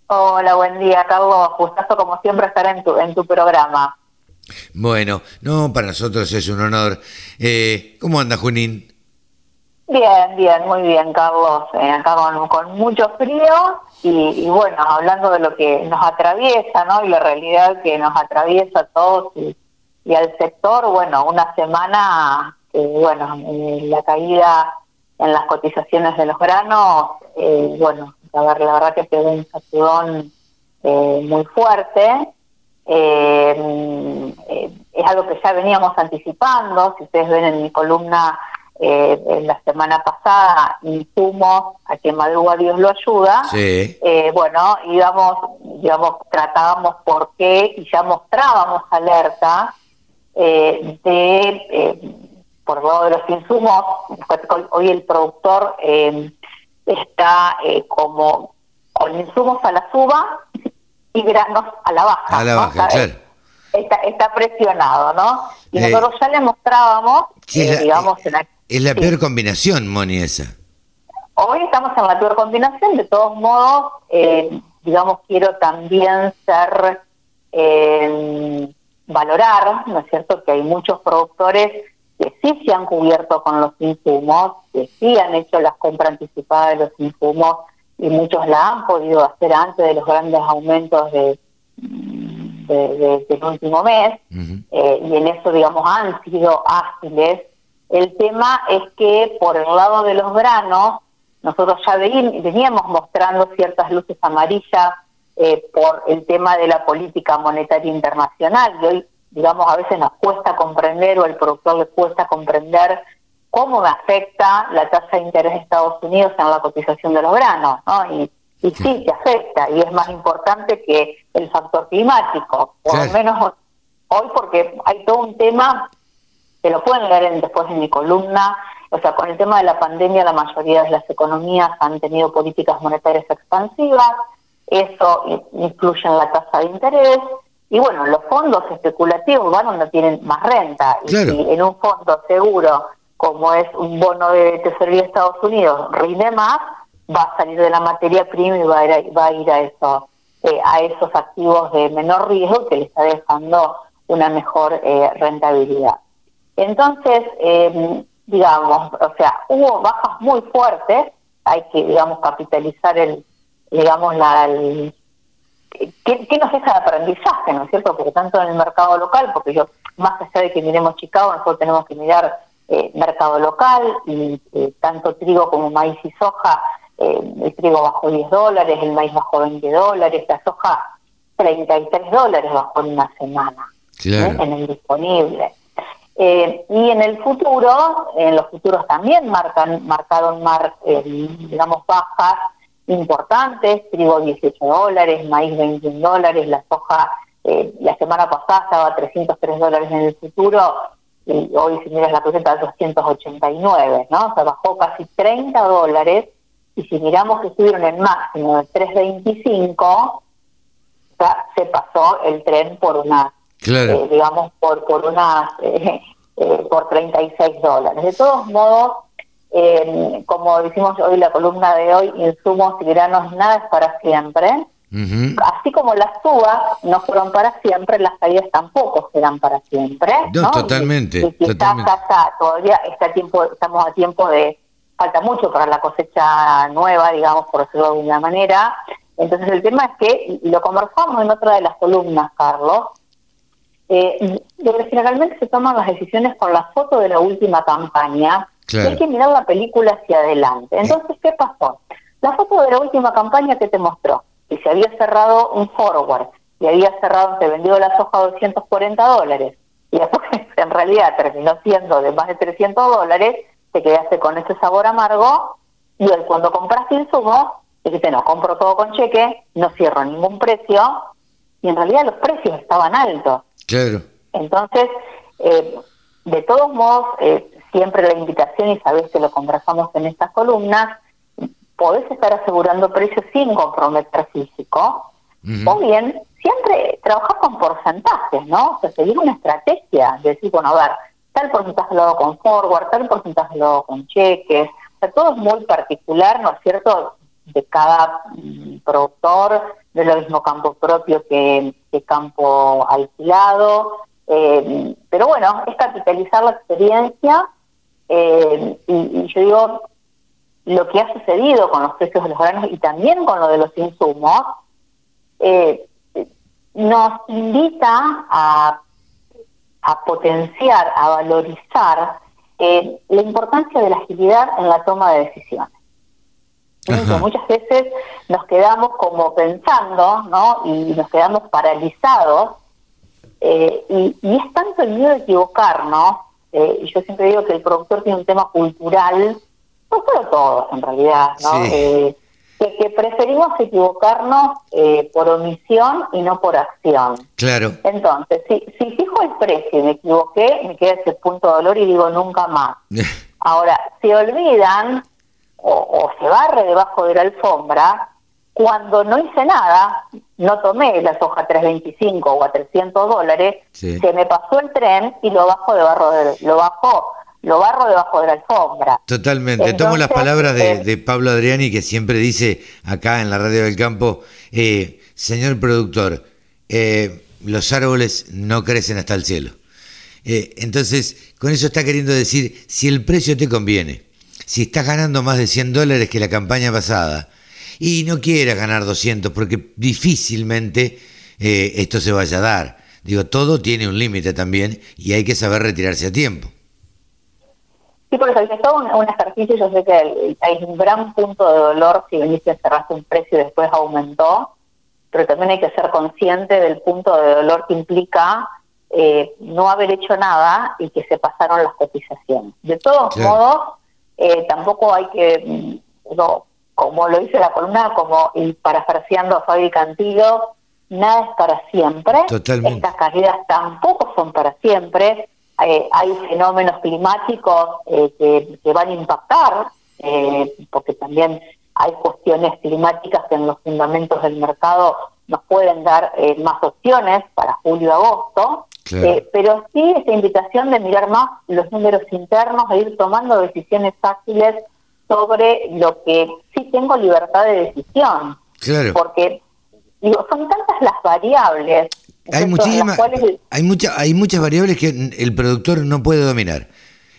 Hola, buen día, Carlos. Gustazo como siempre estar en tu, en tu programa. Bueno, no, para nosotros es un honor. Eh, ¿Cómo anda Junín? Bien, bien, muy bien, Carlos. Eh, acá con, con, mucho frío Y, bueno, hablando de lo que nos atraviesa, ¿no? Y la realidad que nos atraviesa a todos y, al sector, bueno, una semana, bueno, eh, la caída en las cotizaciones de los granos, eh, bueno, la, la verdad que pegó un sacudón eh, muy fuerte. Eh, es algo que ya veníamos anticipando, si ustedes ven en mi columna eh, en la semana pasada, insumos a que madruga Dios lo ayuda, eh, bueno, íbamos, digamos, tratábamos por qué y ya mostrábamos alerta eh, de, por lado de los insumos, hoy el productor está como con insumos a la suba y granos a la baja. A la baja, Está, está, presionado, ¿no? Y nosotros ya le mostrábamos, digamos, en la es la peor combinación, Moni, esa. Hoy estamos en la peor combinación, de todos modos, eh, digamos, quiero también ser, eh, valorar, ¿no es cierto?, que hay muchos productores que sí se han cubierto con los insumos, que sí han hecho las compras anticipadas de los insumos y muchos la han podido hacer antes de los grandes aumentos de, del último mes, eh, y en eso, digamos, han sido ágiles el tema es que por el lado de los granos, nosotros ya veníamos mostrando ciertas luces amarillas eh, por el tema de la política monetaria internacional y hoy, digamos, a veces nos cuesta comprender o al productor le cuesta comprender cómo me afecta la tasa de interés de Estados Unidos en la cotización de los granos, ¿no? Y, y sí, se afecta y es más importante que el factor climático, por lo menos hoy porque hay todo un tema que lo pueden leer después en mi columna. O sea, con el tema de la pandemia, la mayoría de las economías han tenido políticas monetarias expansivas, eso influye en la tasa de interés, y bueno, los fondos especulativos van donde tienen más renta, y si en un fondo seguro, como es un bono de tesorería de Estados Unidos, rinde más, va a salir de la materia prima y va a ir a, va a, eso, eh, a esos activos de menor riesgo que le está dejando una mejor eh, rentabilidad. Entonces, eh, digamos, o sea, hubo bajas muy fuertes, hay que, digamos, capitalizar el, digamos, la, el, ¿qué, nos deja de aprendizaje, no es cierto? Porque tanto en el mercado local, porque yo, más allá de que miremos Chicago, nosotros tenemos que mirar eh, mercado local, y eh, tanto trigo como maíz y soja, el trigo bajó 10 dólares, el maíz bajó 20 dólares, la soja 33 dólares bajó en una semana en el disponible. Eh, y en el futuro, en los futuros también marcan, marcaron mar, eh, digamos bajas importantes, trigo 18 dólares, maíz 21 dólares, la soja eh, la semana pasada estaba a 303 dólares en el futuro y hoy si miras la presenta 289, ¿no? O sea, bajó casi 30 dólares y si miramos que estuvieron en máximo de 325, ya se pasó el tren por una eh, digamos, por, por unas, eh, eh, por 36 dólares. De todos modos, como decimos hoy la columna de hoy, insumos y granos nada es para siempre. Así como las subas no fueron para siempre, las caídas tampoco serán para siempre. No, totalmente. Y, totalmente. todavía está tiempo, estamos a tiempo de, falta mucho para la cosecha nueva, digamos, por decirlo de alguna manera. Entonces el tema es que, lo conversamos en otra de las columnas, Carlos, eh, donde generalmente se toman las decisiones con la foto de la última campaña, hay que mirar la película hacia adelante. Entonces, ¿qué pasó? La foto de la última campaña que te mostró, que se había cerrado un forward, y había cerrado, se vendió la soja a 240 dólares, y después en realidad terminó siendo de más de 300 dólares, te quedaste con ese sabor amargo, y hoy cuando compraste insumos, dijiste, no, compro todo con cheque, no cierro ningún precio, y en realidad los precios estaban altos. Claro. Entonces, eh, de todos modos, eh, siempre la invitación, y sabes que lo conversamos en estas columnas, podés estar asegurando precios sin comprometer físico, o bien siempre trabajar con porcentajes, ¿no? O sea, seguir una estrategia, de decir, bueno, a ver, tal porcentaje lo hago con forward, tal porcentaje lo hago con cheques, o sea, todo es muy particular, ¿no es cierto?, de cada mm, productor, de lo mismo campo propio que, campo alquilado. Eh, pero bueno, es capitalizar la experiencia eh, y, yo digo, lo que ha sucedido con los precios de los granos y también con lo de los insumos, eh, nos invita a, a, potenciar, a valorizar eh, la importancia de la agilidad en la toma de decisiones. Muchas veces nos quedamos como pensando, ¿no? Y nos quedamos paralizados. Eh, y, y, es tanto el miedo de equivocarnos. Eh, y yo siempre digo que el productor tiene un tema cultural, no solo todos en realidad, ¿no? Eh, que, preferimos equivocarnos eh, por omisión y no por acción. Claro. Entonces, si, si fijo el precio y me equivoqué, me queda ese punto de dolor y digo nunca más. Ahora, si olvidan o, se barre debajo de la alfombra, cuando no hice nada, no tomé la soja 325 o a 300 dólares, se me pasó el tren y lo bajo debajo de, lo bajo lo barro debajo de la alfombra. Totalmente. Tomo las palabras de, de, Pablo Adriani que siempre dice acá en la radio del campo, eh, señor productor, eh, los árboles no crecen hasta el cielo. Eh, entonces, con eso está queriendo decir, si el precio te conviene, si estás ganando más de 100 dólares que la campaña pasada y no quieras ganar 200 porque difícilmente eh, esto se vaya a dar. Digo, todo tiene un límite también y hay que saber retirarse a tiempo. Sí, por eso es todo un, ejercicio. Yo sé que hay un gran punto de dolor si veniste a cerraste un precio y después aumentó, pero también hay que ser consciente del punto de dolor que implica eh, no haber hecho nada y que se pasaron las cotizaciones. De todos modos, eh, tampoco hay que, mm, como lo dice la columna, como y parafraseando a Fabi Cantillo, nada es para siempre. Estas caídas tampoco son para siempre. Eh, hay fenómenos climáticos eh, que, van a impactar, porque también hay cuestiones climáticas que en los fundamentos del mercado nos pueden dar más opciones para julio-agosto. Eh, pero sí esta invitación de mirar más los números internos e ir tomando decisiones fáciles sobre lo que sí tengo libertad de decisión. Claro. Porque digo, son tantas las variables. Hay muchísimas, hay, mucha, hay muchas variables que el productor no puede dominar.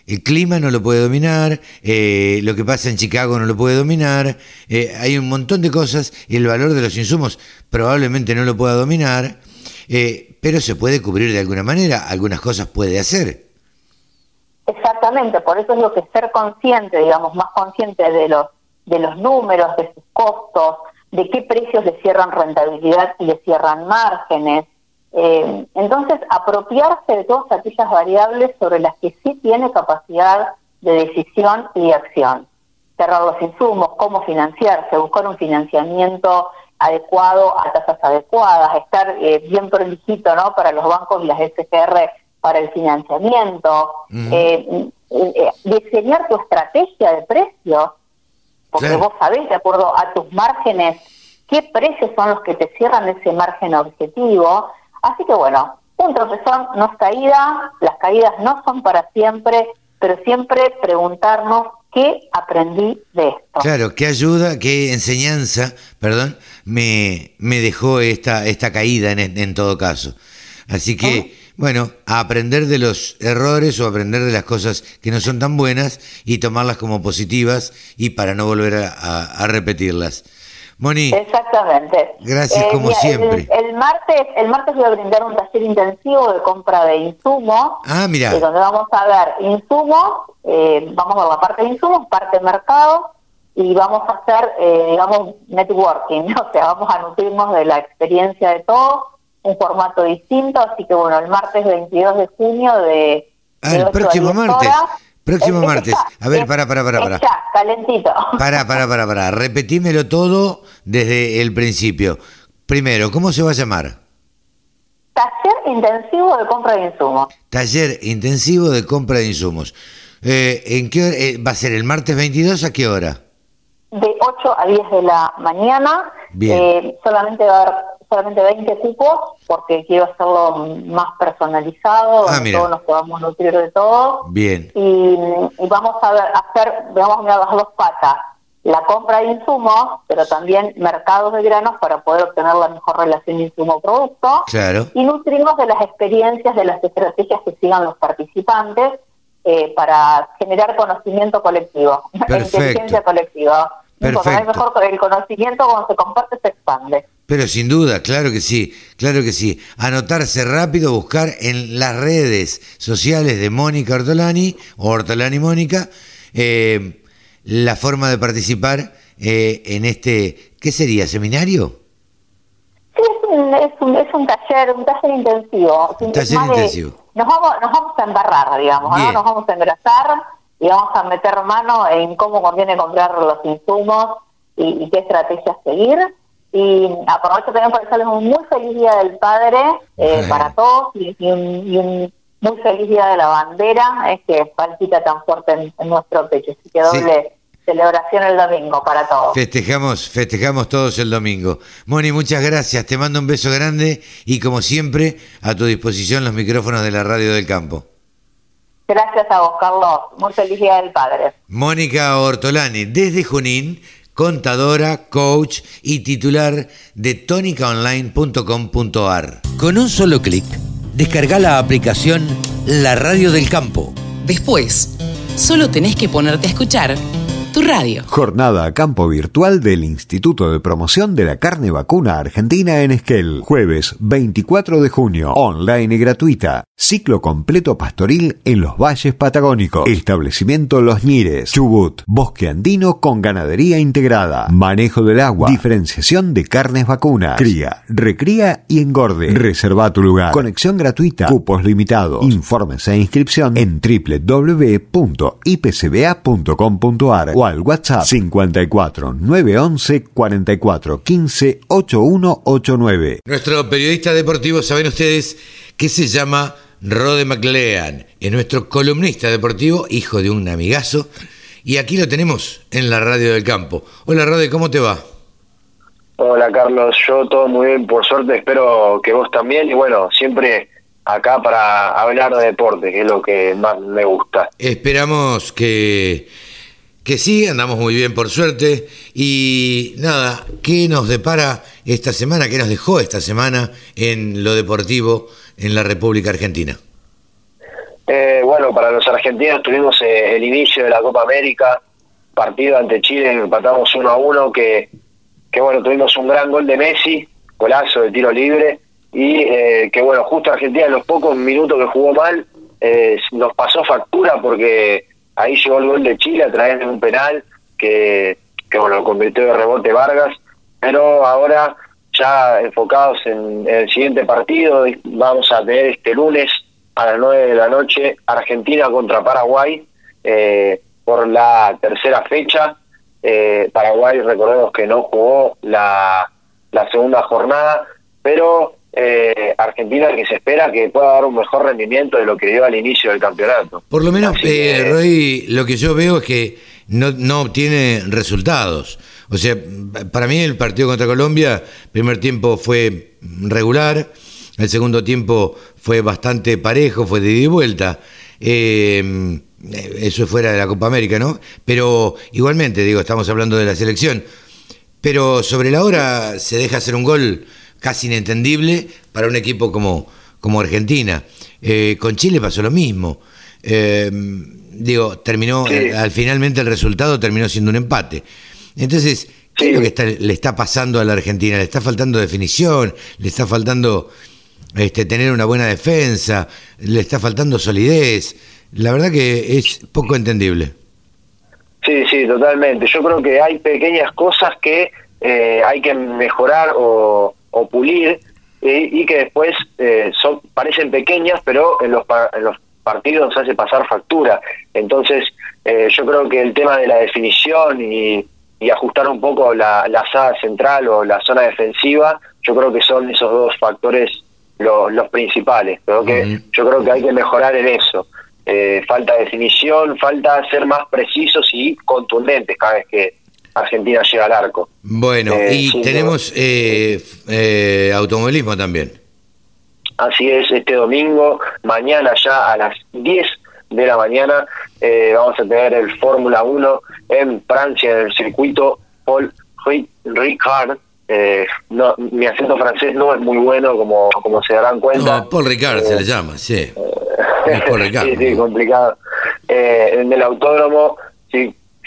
El clima no lo puede dominar, eh, lo que pasa en Chicago no lo puede dominar, eh, hay un montón de cosas y el valor de los insumos probablemente no lo pueda dominar. Eh, pero se puede cubrir de alguna manera, algunas cosas puede hacer. Exactamente, por eso es lo que ser consciente, digamos, más consciente de los, de los números, de sus costos, de qué precios le cierran rentabilidad y le cierran márgenes. Eh, entonces, apropiarse de todas aquellas variables sobre las que sí tiene capacidad de decisión y de acción. Cerrar los insumos, cómo financiarse, buscar un financiamiento adecuado a tasas adecuadas, estar eh, bien prolijito ¿no? para los bancos y las SGR para el financiamiento, eh, eh, diseñar tu estrategia de precios, porque vos sabés, de acuerdo a tus márgenes, qué precios son los que te cierran ese margen objetivo. Así que bueno, un tropezón no es caída, las caídas no son para siempre, pero siempre preguntarnos ¿Qué aprendí de esto? Claro, qué ayuda, qué enseñanza, perdón, me, me dejó esta, esta caída en, en todo caso. Así que, bueno, a aprender de los errores o aprender de las cosas que no son tan buenas y tomarlas como positivas y para no volver a repetirlas. Moni. Exactamente. Gracias eh, como siempre. El, martes, el martes voy a brindar un taller intensivo de compra de insumos. Ah, mira. Eh, donde vamos a ver insumos, eh, vamos a ver la parte de insumos, parte de mercado y vamos a hacer, digamos, networking, o sea, vamos a nutrirnos de la experiencia de todos, un formato distinto, así que bueno, el martes 22 de junio de... Ah, el próximo martes. Próximo martes. A ver, para, para, para, para. Ya, calentito. Para, para, para, para. Repetímelo todo desde el principio. Primero, ¿cómo se va a llamar? Taller intensivo de compra de insumos. Taller intensivo de compra de insumos. Eh, ¿En qué eh, va a ser el martes 22 a qué hora? De 8 a 10 de la mañana. Bien. Eh, solamente va a haber solamente 20 cupos porque quiero hacerlo más personalizado, ah, donde todos nos podamos nutrir de todo. Bien. Y, vamos a hacer, vamos a las dos patas, la compra de insumos, pero también mercados de granos para poder obtener la mejor relación insumo-producto. Claro. Y nutrimos de las experiencias, de las estrategias que sigan los participantes. eh, para generar conocimiento colectivo, inteligencia colectiva. Perfecto. mejor el conocimiento cuando se comparte se expande. Pero sin duda, claro que sí, claro que sí. Anotarse rápido, buscar en las redes sociales de Mónica Ortolani o Ortolani Mónica eh, la forma de participar eh, en este, ¿qué sería? ¿Seminario? Sí, es un, es un, es un taller, un taller intensivo. Un taller intensivo. nos, vamos, nos vamos a embarrar, digamos, ¿no? nos vamos a engrasar y vamos a meter mano en cómo conviene comprar los insumos y, qué estrategias seguir. Y aprovecho también para desearles un muy feliz Día del Padre eh, para todos y, un, muy feliz Día de la Bandera, es que palpita tan fuerte en, nuestro pecho. Así que doble celebración el domingo para todos. Festejamos, festejamos todos el domingo. Moni, muchas gracias, te mando un beso grande y como siempre, a tu disposición los micrófonos de la Radio del Campo. Gracias a vos, Carlos. Muy feliz Día del Padre. Mónica Ortolani, desde Junín contadora, coach y titular de tonicaonline.com.ar. Con un solo clic, descarga la aplicación La Radio del Campo. Después, solo tenés que ponerte a escuchar tu radio. Jornada a campo virtual del Instituto de Promoción de la Carne Vacuna Argentina en Esquel. Jueves 24 de junio. Online y gratuita. Ciclo completo pastoril en los valles patagónicos. Establecimiento Los Ñires. Chubut. Bosque andino con ganadería integrada. Manejo del agua. Diferenciación de carnes vacunas. Cría, recría y engorde. Reserva tu lugar. Conexión gratuita. Cupos limitados. Informes e inscripción en www.ipcba.com.ar o al WhatsApp 54 911 44 15 8189. Nuestro periodista deportivo, saben ustedes, que se llama Rode McLean. Es nuestro columnista deportivo, hijo de un amigazo. Y aquí lo tenemos en la radio del campo. Hola Rode, ¿cómo te va? Hola Carlos, yo todo muy bien, por suerte espero que vos también y bueno, siempre acá para hablar de deporte, que es lo que más me gusta. Esperamos que que sí, andamos muy bien por suerte. Y nada, ¿qué nos depara esta semana? ¿Qué nos dejó esta semana en lo deportivo en la República Argentina? Eh, bueno, para los argentinos tuvimos eh, el inicio de la Copa América, partido ante Chile, empatamos 1 a 1, que, bueno, tuvimos un gran gol de Messi, golazo de tiro libre, y eh, que bueno, justo Argentina en los pocos minutos que jugó mal, nos pasó factura porque ahí llegó el gol de Chile a través de un penal que, que bueno, lo convirtió de rebote Vargas, pero ahora ya enfocados en, el siguiente partido, vamos a tener este lunes a las 9 de la noche Argentina contra Paraguay eh, por la tercera fecha. Eh, Paraguay, recordemos que no jugó la, la segunda jornada, pero eh, Argentina que se espera que pueda dar un mejor rendimiento de lo que dio al inicio del campeonato. Por lo menos, eh, Roy, lo que yo veo es que no, no obtiene resultados. O sea, para mí el partido contra Colombia, primer tiempo fue regular, el segundo tiempo fue bastante parejo, fue de ida y vuelta. Eh, eso es fuera de la Copa América, ¿no? Pero igualmente, digo, estamos hablando de la selección. Pero sobre la hora se deja hacer un gol casi inentendible para un equipo como, como Argentina. Eh, con Chile pasó lo mismo. Eh, digo, terminó, al finalmente el resultado terminó siendo un empate. Entonces, ¿qué es lo que le está pasando a la Argentina? Le está faltando definición, le está faltando este, tener una buena defensa, le está faltando solidez. La verdad que es poco entendible. Sí, sí, totalmente. Yo creo que hay pequeñas cosas que eh, hay que mejorar o, o pulir y que después eh, son parecen pequeñas, pero en los, en los partidos hace pasar factura. Entonces, eh, yo creo que el tema de la definición y, ajustar un poco la, la central o la zona defensiva, yo creo que son esos dos factores los, los principales. Pero que yo creo que hay que mejorar en eso. Eh, falta definición, falta ser más precisos y contundentes cada vez que, Argentina llega al arco. Bueno, eh, y tenemos eh, eh, automovilismo también. Así es, este domingo, mañana ya a las 10 de la mañana, vamos a tener el Fórmula 1 en Francia, en el circuito Paul Ricard. no, mi acento francés no es muy bueno, como, como se darán cuenta. No, Paul Ricard se le llama, sí. Paul Ricard. sí, sí, complicado. eh, en el autódromo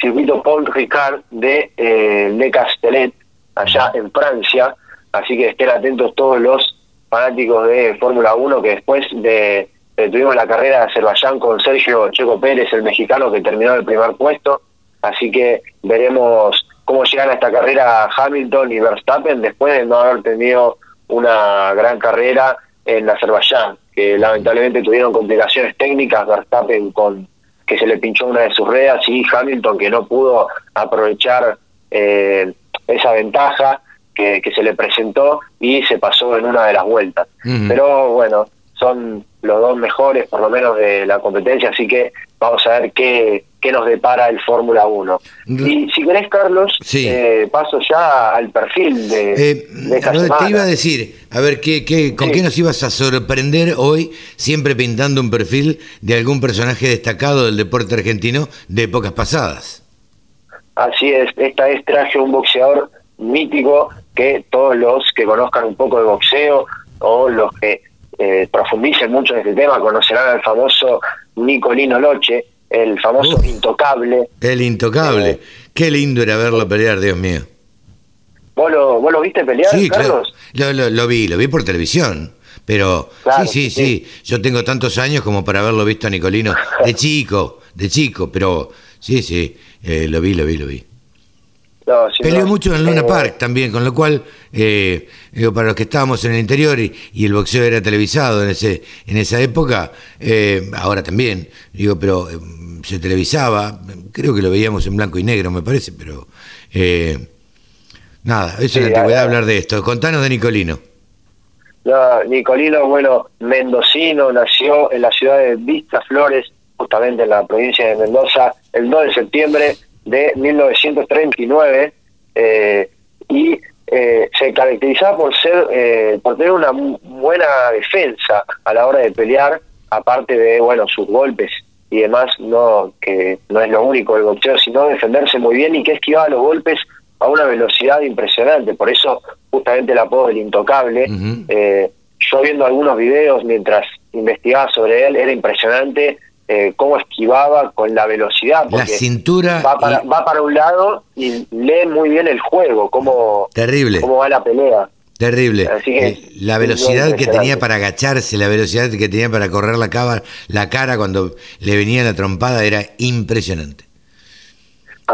circuito Paul Ricard de eh, Le Castellet, allá en Francia. Así que estén atentos todos los fanáticos de Fórmula 1 que después de, tuvimos la carrera de Azerbaiyán con Sergio Checo Pérez, el mexicano que terminó el primer puesto. Así que veremos cómo llegan a esta carrera Hamilton y Verstappen después de no haber tenido una gran carrera en Azerbaiyán, que lamentablemente tuvieron complicaciones técnicas, Verstappen con que se le pinchó una de sus ruedas y Hamilton que no pudo aprovechar eh, esa ventaja que, se le presentó y se pasó en una de las vueltas. Pero bueno, son los dos mejores por lo menos de la competencia, así que vamos a ver qué, qué nos depara el Fórmula 1. Y si querés, Carlos, eh, paso ya al perfil de, eh, Te iba a decir, a ver, ¿qué, qué, ¿con qué nos ibas a sorprender hoy, siempre pintando un perfil de algún personaje destacado del deporte argentino de épocas pasadas? Así es, esta es traje un boxeador mítico que todos los que conozcan un poco de boxeo o los que eh, profundicen mucho en este tema conocerán al famoso Nicolino Loche, el famoso intocable. El intocable. Eh, Qué lindo era verlo pelear, Dios mío. ¿Vos lo, vos lo viste pelear, sí, Carlos? Claro. Lo, vi, lo vi por televisión. Pero sí, sí, sí, Yo tengo tantos años como para haberlo visto a Nicolino de chico, de chico, pero sí, sí, eh, lo vi, lo vi, lo vi. Peleó mucho en Luna eh, Park también, con lo cual, eh, digo, para los que estábamos en el interior y, el boxeo era televisado en ese en esa época, eh, ahora también, digo, pero se televisaba, creo que lo veíamos en blanco y negro, me parece, pero nada, eso es la antigüedad hablar de esto. Contanos de Nicolino. Nicolino, bueno, mendocino, nació en la ciudad de Vista Flores, justamente en la provincia de Mendoza, el 2 de septiembre de 1939 eh, y eh, se caracterizaba por ser eh, por tener una buena defensa a la hora de pelear aparte de bueno sus golpes y demás no que no es lo único el boxeo sino defenderse muy bien y que esquivaba los golpes a una velocidad impresionante. Por eso justamente el apodo del intocable yo viendo algunos videos mientras investigaba sobre él era impresionante eh, cómo esquivaba con la velocidad. La cintura. Va para, va para un lado y lee muy bien el juego, cómo, Terrible. cómo va la pelea. Terrible. Eh, la velocidad que tenía para agacharse, la velocidad que tenía para correr la, cara, la cara cuando le venía la trompada era impresionante.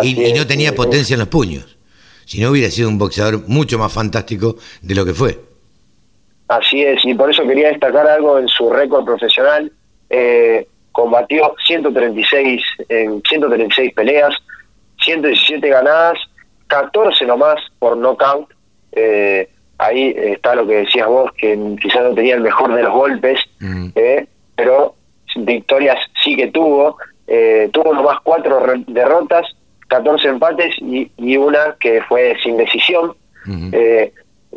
Y, no tenía potencia en los puños. Si no hubiera sido un boxeador mucho más fantástico de lo que fue. Así es, y por eso quería destacar algo en su récord profesional. Eh, combatió 136 en 136 peleas, 117 ganadas, 14 nomás por knockout. Eh, ahí está lo que decías vos, que quizás no tenía el mejor de los golpes, mm. eh, pero victorias sí que tuvo. Eh, tuvo nomás cuatro derrotas, 14 empates y, y, una que fue sin decisión. Eh,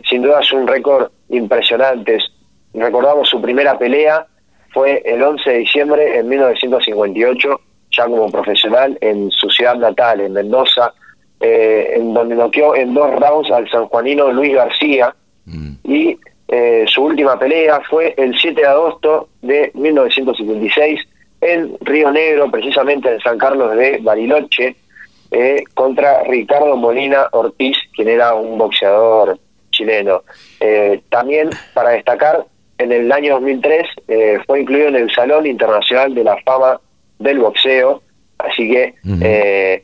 sin duda es un récord impresionante. Recordamos su primera pelea fue el 11 de diciembre en 1958, ya como profesional en su ciudad natal, en Mendoza, eh, en donde noqueó en dos rounds al sanjuanino Luis García. Mm. Y eh, su última pelea fue el 7 de agosto de 1956 en Río Negro, precisamente en San Carlos de Bariloche, eh, contra Ricardo Molina Ortiz, quien era un boxeador chileno. también para destacar en el año 2003 eh, fue incluido en el Salón Internacional de la Fama del Boxeo, así que eh,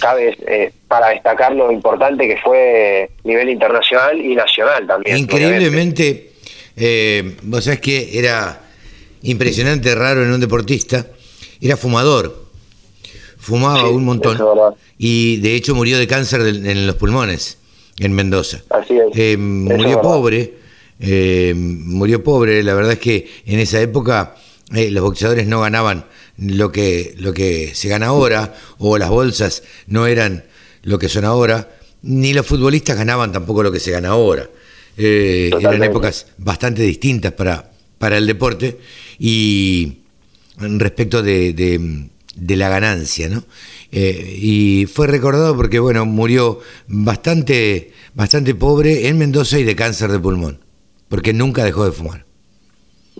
cabe eh, para destacar lo importante que fue a nivel internacional y nacional también. Increíblemente, vos sabés que era impresionante, raro en un deportista, era fumador, fumaba un montón. y de hecho murió de cáncer en los pulmones en Mendoza. Así es. murió pobre eh, murió pobre. La verdad es que en esa época eh, los boxeadores no ganaban lo que, lo que se gana ahora, o las bolsas no eran lo que son ahora, ni los futbolistas ganaban tampoco lo que se gana ahora. Eh, eran épocas bastante distintas para, para el deporte y respecto de, de, la ganancia, ¿no? y fue recordado porque, bueno, murió bastante, bastante pobre en Mendoza y de cáncer de pulmón porque nunca dejó de fumar.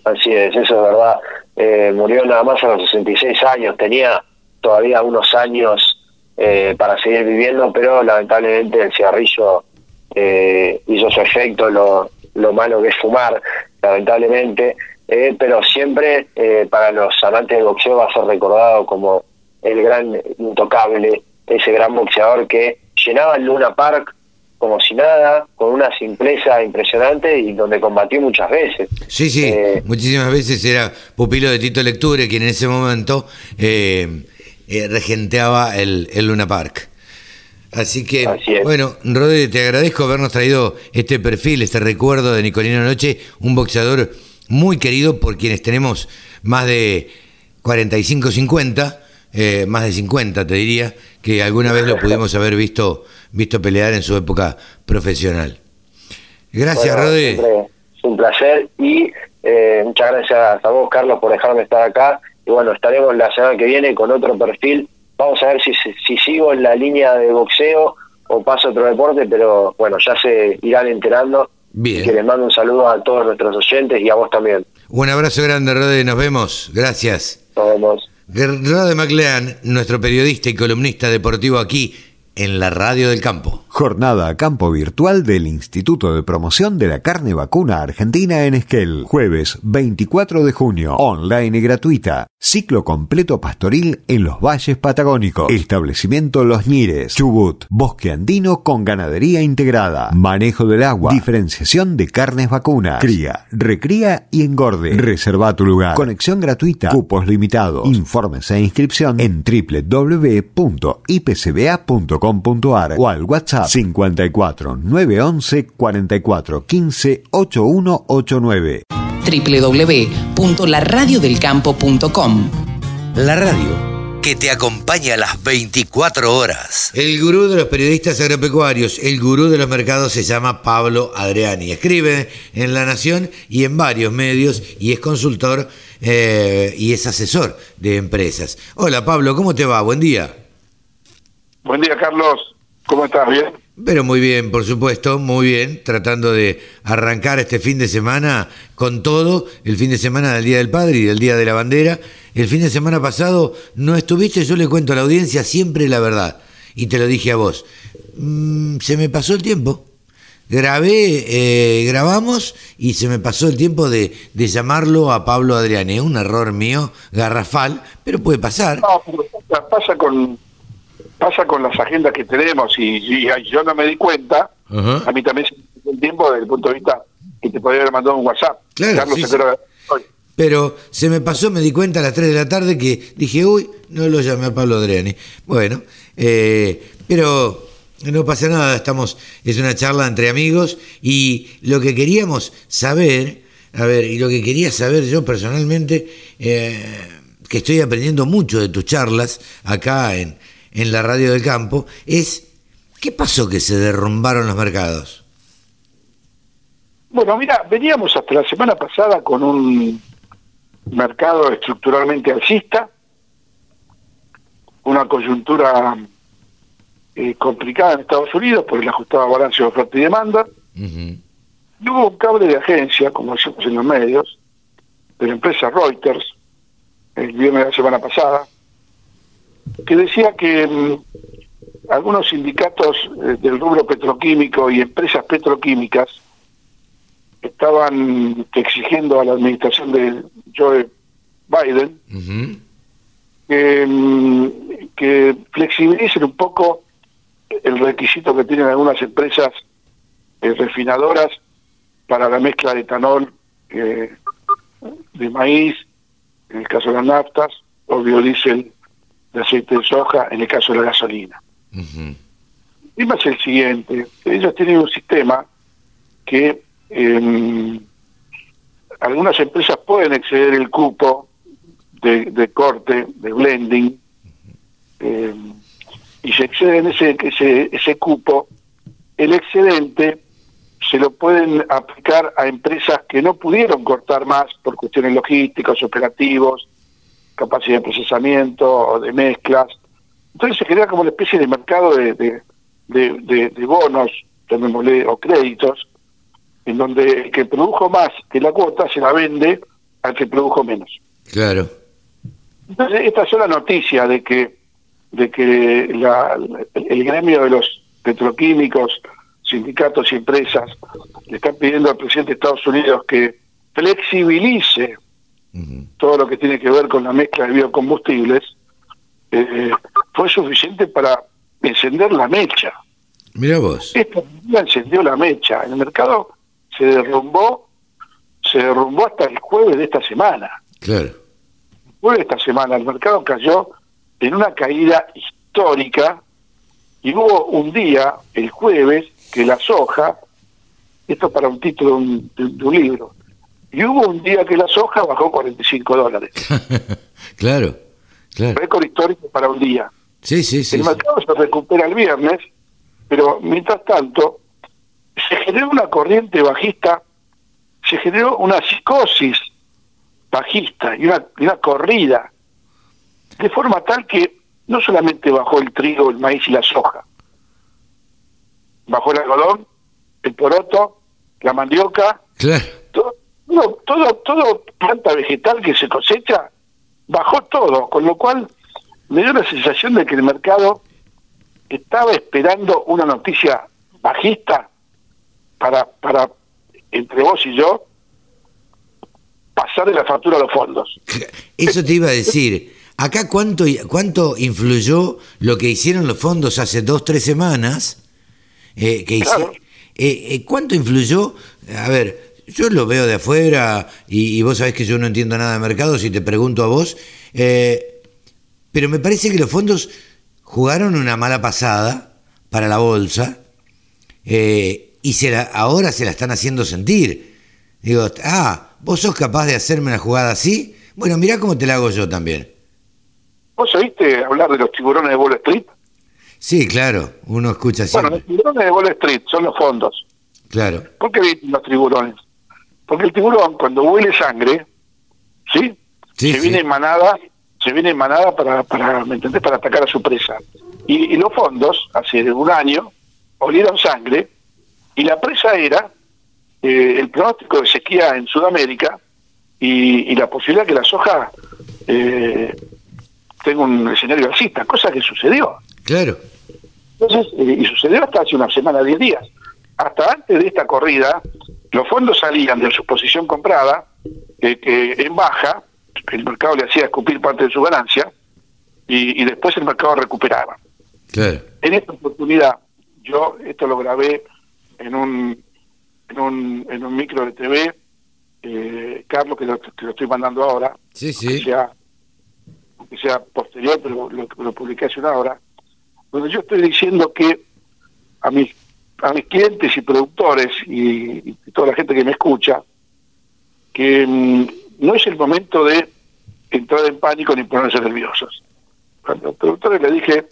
Así es, eso es verdad. Eh, murió nada más a los 66 años, tenía todavía unos años eh, para seguir viviendo, pero lamentablemente el cigarrillo eh, hizo su efecto, lo, lo malo que es fumar, lamentablemente, eh, pero siempre para los amantes del boxeo va a ser recordado como el gran intocable, ese gran boxeador que llenaba el Luna Park como si nada, con una simpleza impresionante y donde combatió muchas veces. Sí, sí, eh, muchísimas veces era pupilo de Tito Lecture, quien en ese momento eh, eh, regenteaba el, Luna Park. Así que, bueno, Rodri, te agradezco habernos traído este perfil, este recuerdo de Nicolino Noche, un boxeador muy querido por quienes tenemos más de 45, 50, más de 50 te diría, que alguna vez lo pudimos haber visto visto pelear en su época profesional. Gracias, bueno, Rodri. Es un placer y eh, muchas gracias a vos, Carlos, por dejarme estar acá. Y bueno, estaremos la semana que viene con otro perfil. Vamos a ver si, si sigo en la línea de boxeo o paso a otro deporte, pero bueno, ya se irán enterando. Bien. que les mando un saludo a todos nuestros oyentes y a vos también. Un abrazo grande, Rode. Nos vemos. Gracias. Nos vemos. Rode McLean, nuestro periodista y columnista deportivo aquí en la radio del campo. Jornada a campo virtual del Instituto de Promoción de la Carne Vacuna Argentina en Esquel. Jueves 24 de junio. Online y gratuita. Ciclo completo pastoril en los valles patagónicos. Establecimiento Los Ñires. Chubut. Bosque andino con ganadería integrada. Manejo del agua. Diferenciación de carnes vacunas. Cría, recría y engorde. Reserva tu lugar. Conexión gratuita. Cupos limitados. Informes e inscripción en www.ipcba.com.ar o al WhatsApp 54 911 44 15 8189 www.laradiodelcampo.com La radio que te acompaña a las 24 horas. El gurú de los periodistas agropecuarios, el gurú de los mercados se llama Pablo Adriani. Escribe en La Nación y en varios medios y es consultor eh, y es asesor de empresas. Hola Pablo, ¿cómo te va? Buen día. Buen día Carlos. ¿Cómo estás? ¿Bien? Pero muy bien, por supuesto, muy bien, tratando de arrancar este fin de semana con todo, el fin de semana del Día del Padre y del Día de la Bandera. El fin de semana pasado no estuviste, yo le cuento a la audiencia siempre la verdad, y te lo dije a vos. Mm, se me pasó el tiempo. Grabé, eh, grabamos y se me pasó el tiempo de, de llamarlo a Pablo Adriane. Un error mío, garrafal, pero puede pasar. No, pasa con, pasa con las agendas que tenemos y, yo no me di cuenta, a mí también se me el tiempo desde el punto de vista que te podría haber mandado un WhatsApp. Claro, pero se me pasó, me di cuenta a las 3 de la tarde que dije, uy, no lo llamé a Pablo Adriani. Bueno, eh, pero no pasa nada, estamos, es una charla entre amigos y lo que queríamos saber, a ver, y lo que quería saber yo personalmente, eh, que estoy aprendiendo mucho de tus charlas acá en, en la radio del campo, es ¿qué pasó que se derrumbaron los mercados? Bueno, mira, veníamos hasta la semana pasada con un mercado estructuralmente alcista, una coyuntura eh, complicada en Estados Unidos por el ajustado balance de oferta y demanda, y hubo un cable de agencia, como decimos en los medios, de la empresa Reuters, el viernes de la semana pasada, que decía que mm, algunos sindicatos eh, del rubro petroquímico y empresas petroquímicas estaban exigiendo a la administración de Joe Biden que, mm, que flexibilicen un poco el requisito que tienen algunas empresas eh, refinadoras para la mezcla de etanol eh, de maíz, en el caso de las naftas, o biodiesel de aceite de soja en el caso de la gasolina. Y más el siguiente, ellos tienen un sistema que em, algunas empresas pueden exceder el cupo de, corte, de blending, em, y se exceden ese, ese, ese cupo, el excedente se lo pueden aplicar a empresas que no pudieron cortar más por cuestiones logísticas, operativos, capacidad de procesamiento o de mezclas. Entonces se crea como una especie de mercado de, de, de, de, bonos, o créditos, en donde el que produjo más que la cuota se la vende al que produjo menos. Claro. Entonces, esta es la noticia de que de que la, el gremio de los petroquímicos, sindicatos y empresas le están pidiendo al presidente de Estados Unidos que flexibilice todo lo que tiene que ver con la mezcla de biocombustibles, eh, fue suficiente para encender la mecha. Mira vos. Esto encendió la mecha. El mercado se derrumbó, se derrumbó hasta el jueves de esta semana. Claro. El jueves de esta semana el mercado cayó en una caída histórica y hubo un día, el jueves, que la soja, esto para un título de un, de un libro, y hubo un día que la soja bajó 45 dólares. claro, claro. Récord histórico para un día. Sí, sí, sí. El mercado se recupera el viernes, pero mientras tanto se generó una corriente bajista, se generó una psicosis bajista y una, y una corrida, de forma tal que no solamente bajó el trigo, el maíz y la soja, bajó el algodón, el poroto, la mandioca, Claro. Todo, todo, todo, planta vegetal que se cosecha, bajó todo, con lo cual me dio la sensación de que el mercado estaba esperando una noticia bajista para, para entre vos y yo, pasarle la factura a los fondos. Eso te iba a decir. Acá cuánto, cuánto influyó lo que hicieron los fondos hace dos, tres semanas. Eh, que Claro. eh, eh, ¿Cuánto influyó? A ver, yo lo veo de afuera y, y vos sabés que yo no entiendo nada de mercado si te pregunto a vos. eh, pero me parece que los fondos jugaron una mala pasada para la bolsa eh, y se la- ahora se la están haciendo sentir. Digo, ah, vos sos capaz de hacerme una jugada así. Bueno, mirá cómo te la hago yo también. ¿Vos oíste hablar de los tiburones de Wall Street? Sí, claro, uno escucha Bueno, siempre. los tiburones de Wall Street son los fondos. Claro, ¿Por qué los tiburones? Porque el tiburón, cuando huele sangre, ¿sí? Sí, se sí. viene en manada, se viene en manada para, para, ¿me entendés? Para atacar a su presa. Y, y los fondos, hace un año, olieron sangre y la presa era eh, el pronóstico de sequía en Sudamérica y, y la posibilidad que la soja eh, tenga un escenario alcista, cosa que sucedió. claro. Entonces, eh, y sucedió hasta hace una semana, 10 días. Hasta antes de esta corrida, los fondos salían de su posición comprada, eh, que en baja, el mercado le hacía escupir parte de su ganancia, y, y después el mercado recuperaba. Claro. En esta oportunidad, yo esto lo grabé en un, en un, en un micro de TV, eh, Carlos, que lo, que lo estoy mandando ahora, Sí, que sí. sea, que sea posterior, pero lo, lo publiqué hace una hora, donde yo estoy diciendo que a mis, a mis clientes y productores y, y toda la gente que me escucha, que mm, no es el momento de entrar en pánico ni ponerse nerviosos. Cuando a los productores le dije,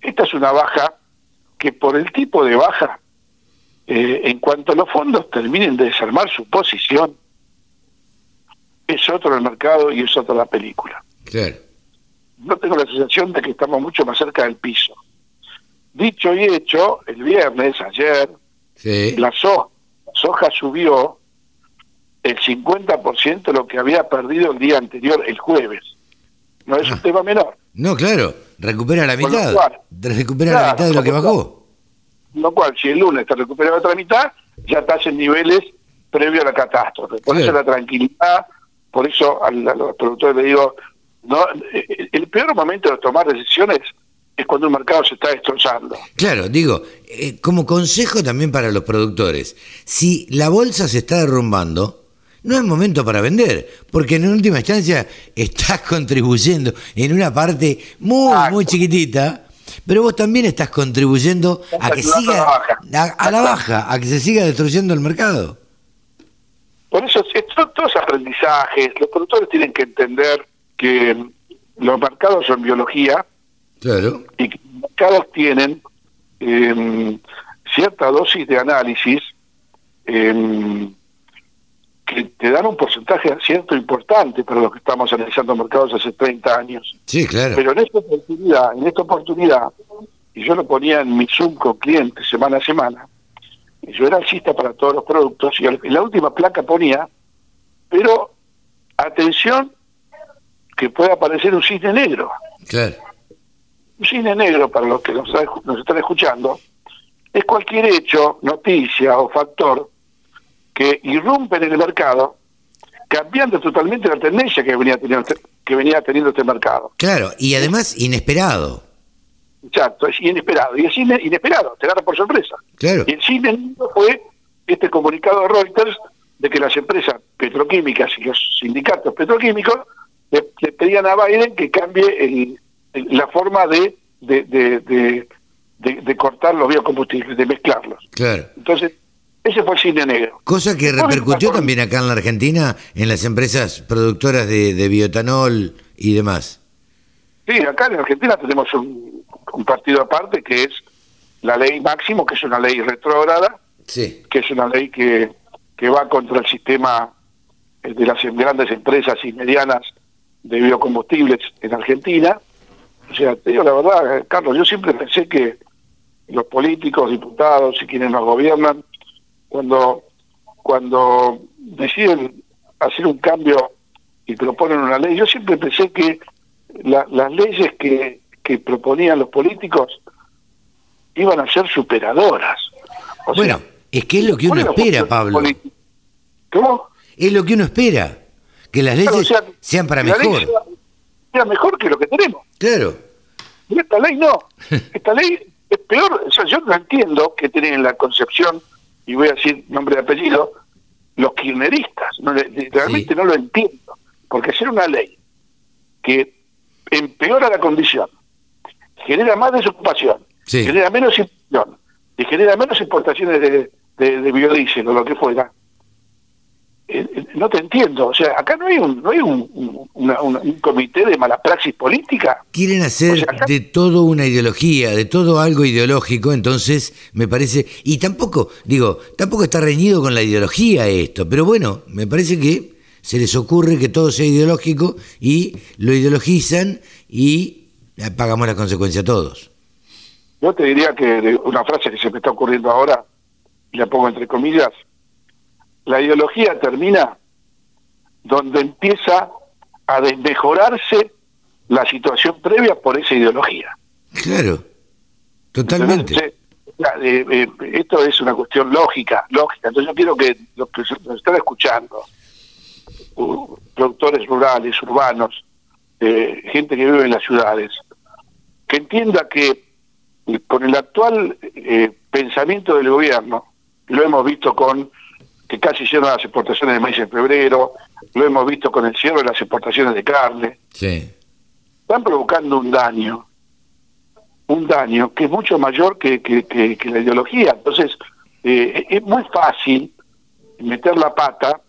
esta es una baja que por el tipo de baja, eh, en cuanto los fondos terminen de desarmar su posición, es otro el mercado y es otra la película. Claro. No tengo la sensación de que estamos mucho más cerca del piso. Dicho y hecho, el viernes, ayer, Sí. la soja, la soja subió el 50% de lo que había perdido el día anterior, el jueves. No es un tema menor. No, claro. Recupera la mitad. cual- Recupera la mitad de lo que bajó. Lo cual, si el lunes te recupera la otra mitad, ya estás en niveles previo a la catástrofe. Por eso la tranquilidad, por eso a, los productores le digo, no el peor momento de tomar decisiones es cuando un mercado se está destrozando. Claro, digo, eh, como consejo también para los productores, si la bolsa se está derrumbando, no es momento para vender, porque en última instancia estás contribuyendo en una parte muy, Exacto. muy chiquitita, pero vos también estás contribuyendo a que siga a la baja. a, a la baja, a que se siga destruyendo el mercado. Por eso, todos aprendizajes. Los productores tienen que entender que los mercados son biología Claro, y mercados tienen eh, cierta dosis de análisis eh, que te dan un porcentaje cierto importante para los que estamos analizando mercados hace 30 años. sí, claro. Pero en esta oportunidad, en esta oportunidad, y yo lo ponía en mi Zoom con clientes semana a semana, y yo era alcista para todos los productos, y en la última placa ponía, pero atención que puede aparecer un cisne negro. Claro. Un cine negro para los que nos, nos están escuchando, es cualquier hecho, noticia o factor que irrumpe en el mercado, cambiando totalmente la tendencia que venía teniendo, este, que venía teniendo este mercado. Claro, y además inesperado. Exacto, es inesperado. Y el cine, inesperado, te agarra por sorpresa. Claro. Y el cine fue este comunicado de Reuters de que las empresas petroquímicas y los sindicatos petroquímicos le, pedían a Biden que cambie la forma de de, de, cortar los biocombustibles, de mezclarlos. Claro. Entonces, ese fue el cine negro. Cosa que repercutió también acá en la Argentina en las empresas productoras de, de bioetanol y demás. Sí, acá en Argentina tenemos un, un, partido aparte que es la ley máximo, que es una ley retrógrada, sí. que es una ley que, que va contra el sistema de las grandes empresas y medianas de biocombustibles en Argentina. O sea, te digo la verdad, Carlos, yo siempre pensé que los políticos, diputados y quienes nos gobiernan, cuando, cuando deciden hacer un cambio y proponen una ley, yo siempre pensé que las leyes que, que proponían los políticos iban a ser superadoras. bueno, es que es lo que uno espera, Pablo. ¿Cómo? Es lo que uno espera, que las leyes sean para mejor. Sea, mejor que lo que tenemos. Claro. Y esta ley no. Esta ley es peor. O sea, yo no entiendo que tienen la concepción, y voy a decir nombre y apellido, los kirchneristas. No, realmente no lo entiendo. Porque hacer una ley que empeora la condición, genera más desocupación, genera menos y genera menos importaciones de, de, biodiesel o lo que fuera, no te entiendo. O sea, acá no hay un, no hay un, un comité de mala praxis política. Quieren hacer de todo una ideología, de todo algo ideológico, entonces me parece. Y tampoco, digo, tampoco está reñido con la ideología esto, pero bueno, me parece que se les ocurre que todo sea ideológico y lo ideologizan y pagamos la consecuencia todos. Yo te diría que una frase que se me está ocurriendo ahora, y la pongo entre comillas, la ideología termina donde empieza a desmejorarse la situación previa por esa ideología. Claro, totalmente. Eh, eh, esto es una cuestión lógica, lógica. Entonces yo quiero que los que nos están escuchando, productores rurales, urbanos, eh, gente que vive en las ciudades, que entienda que con el actual pensamiento del gobierno, lo hemos visto con que casi hicieron las exportaciones de maíz en febrero, lo hemos visto con el cierre de las exportaciones de carne. Sí. Están provocando un daño, un daño que es mucho mayor que, que, la ideología. Entonces, eh, es muy fácil meter la pata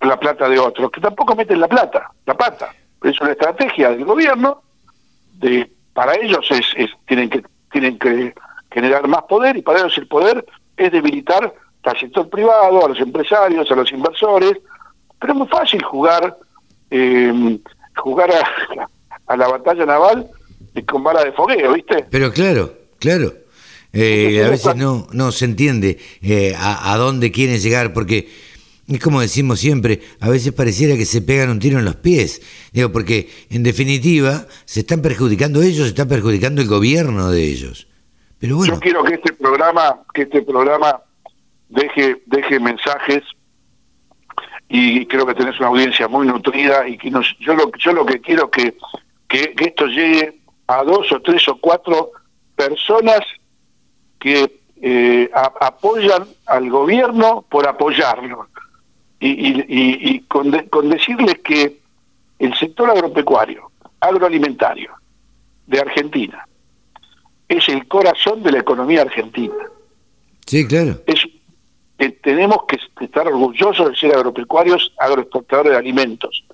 la plata de otros, que tampoco meten la plata, la pata. Es una estrategia del gobierno, de para ellos es, es tienen que tienen que generar más poder y para ellos el poder es debilitar al sector privado, a los empresarios, a los inversores, pero es muy fácil jugar eh, jugar a, la batalla naval con bala de fogueo, ¿viste? Pero claro, claro. Eh, a veces no, no se entiende eh, a, dónde quieren llegar, porque es como decimos siempre, a veces pareciera que se pegan un tiro en los pies, digo, porque en definitiva se están perjudicando ellos, se está perjudicando el gobierno de ellos. Pero bueno. Yo quiero que este programa, que este programa deje, deje mensajes y creo que tenés una audiencia muy nutrida y que nos, yo lo yo lo que quiero que, que, esto llegue a dos o tres o cuatro personas que eh, apoyan al gobierno por apoyarlo. Y, y, y, con, con decirles que el sector agropecuario agroalimentario de Argentina es el corazón de la economía argentina. Sí claro. Es que tenemos que estar orgullosos de ser agropecuarios, agroexportadores de alimentos.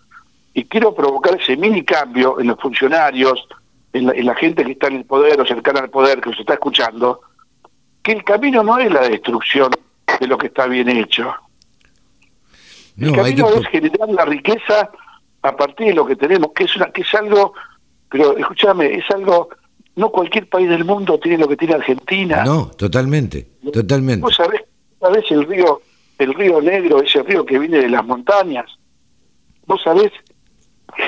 Y quiero provocar ese mini cambio en los funcionarios, en la, gente que está en el poder o cercana al poder, que nos está escuchando, que el camino no es la destrucción de lo que está bien hecho. el camino es generar la riqueza a partir de lo que tenemos, que es, una, que es algo, pero escúchame, es algo, no cualquier país del mundo tiene lo que tiene Argentina. No, totalmente, totalmente. Vos sabés sabés el río, el río Negro, ese río que viene de las montañas? ¿Vos sabés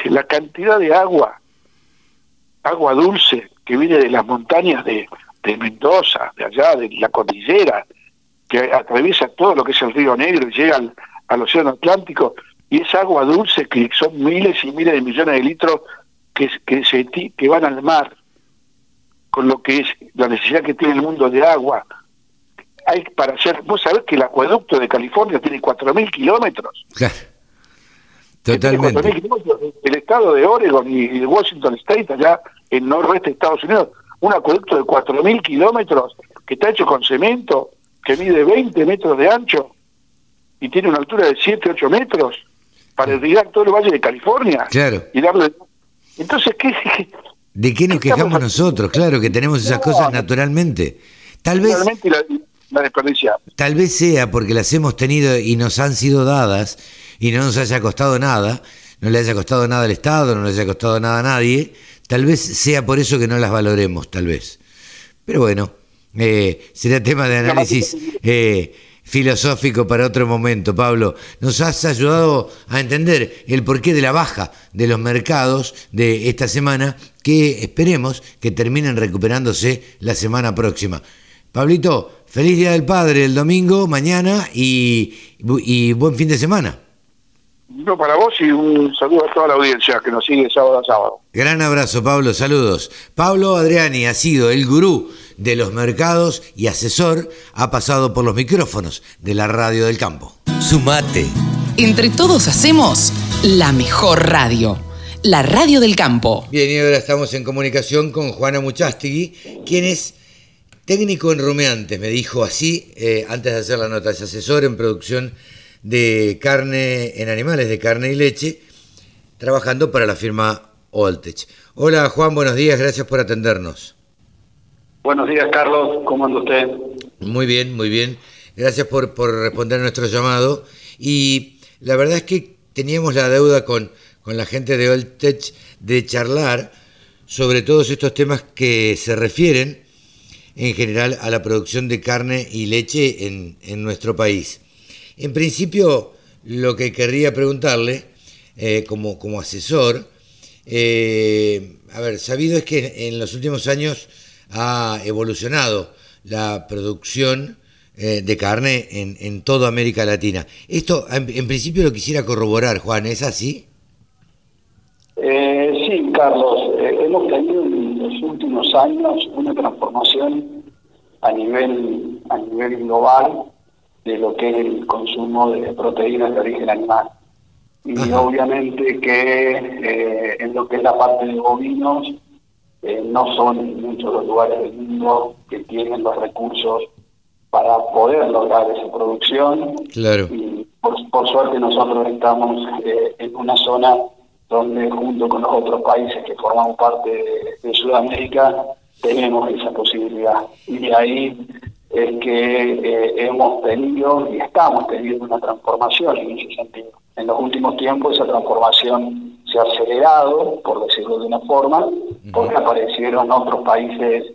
la cantidad de agua, agua dulce, que viene de las montañas de, de Mendoza, de allá, de la cordillera, que atraviesa todo lo que es el río Negro y llega al, Océano Atlántico, y es agua dulce que son miles y miles de millones de litros que, que, se, que van al mar, con lo que es la necesidad que tiene el mundo de agua. Hay para hacer, vos sabés que el acueducto de California tiene 4.000 kilómetros. Claro. Totalmente. El estado de Oregon y de Washington State, allá en noroeste de Estados Unidos, un acueducto de 4.000 kilómetros que está hecho con cemento, que mide 20 metros de ancho y tiene una altura de 7, 8 metros para irrigar todo el valle de California. Claro. Y darle... Entonces, ¿qué? ¿De qué nos quejamos nosotros? Claro, que tenemos esas cosas naturalmente. Tal vez... Tal vez sea porque las hemos tenido y nos han sido dadas y no nos haya costado nada, no le haya costado nada al Estado, no le haya costado nada a nadie, tal vez sea por eso que no las valoremos, tal vez. Pero bueno, eh, será tema de análisis eh, filosófico para otro momento, Pablo. Nos has ayudado a entender el porqué de la baja de los mercados de esta semana, que esperemos que terminen recuperándose la semana próxima. Pablito, feliz Día del Padre el domingo, mañana y, y buen fin de semana. No, para vos y un saludo a toda la audiencia que nos sigue sábado a sábado. Gran abrazo, Pablo, saludos. Pablo Adriani ha sido el gurú de los mercados y asesor, ha pasado por los micrófonos de la radio del campo. Sumate. Entre todos hacemos la mejor radio, la radio del campo. Bien, y ahora estamos en comunicación con Juana Muchastegui, quien es técnico en rumeantes, me dijo así eh, antes de hacer la nota, es asesor en producción de carne en animales, de carne y leche, trabajando para la firma Oltech. Hola Juan, buenos días, gracias por atendernos. Buenos días Carlos, ¿cómo anda usted? Muy bien, muy bien. Gracias por, por responder a nuestro llamado. Y la verdad es que teníamos la deuda con, con la gente de Oltech de charlar sobre todos estos temas que se refieren en general a la producción de carne y leche en, en nuestro país. En principio, lo que querría preguntarle, eh, como, como asesor, eh, a ver, sabido es que en los últimos años ha evolucionado la producción eh, de carne en, en toda América Latina. Esto, en, principio, lo quisiera corroborar, Juan, ¿es así? sí, Carlos, hemos tenido en los últimos años una transformación a nivel, a nivel global de lo que es el consumo de proteínas de origen animal. Y obviamente que eh, en lo que es la parte de bovinos, eh, no son muchos los lugares del mundo que tienen los recursos para poder lograr esa producción. Claro. Y por, suerte nosotros estamos eh, en una zona donde junto con los otros países que forman parte de, de Sudamérica tenemos esa posibilidad. Y de ahí es que eh, hemos tenido y estamos teniendo una transformación en ese sentido. En los últimos tiempos esa transformación se ha acelerado, por decirlo de una forma, porque aparecieron otros países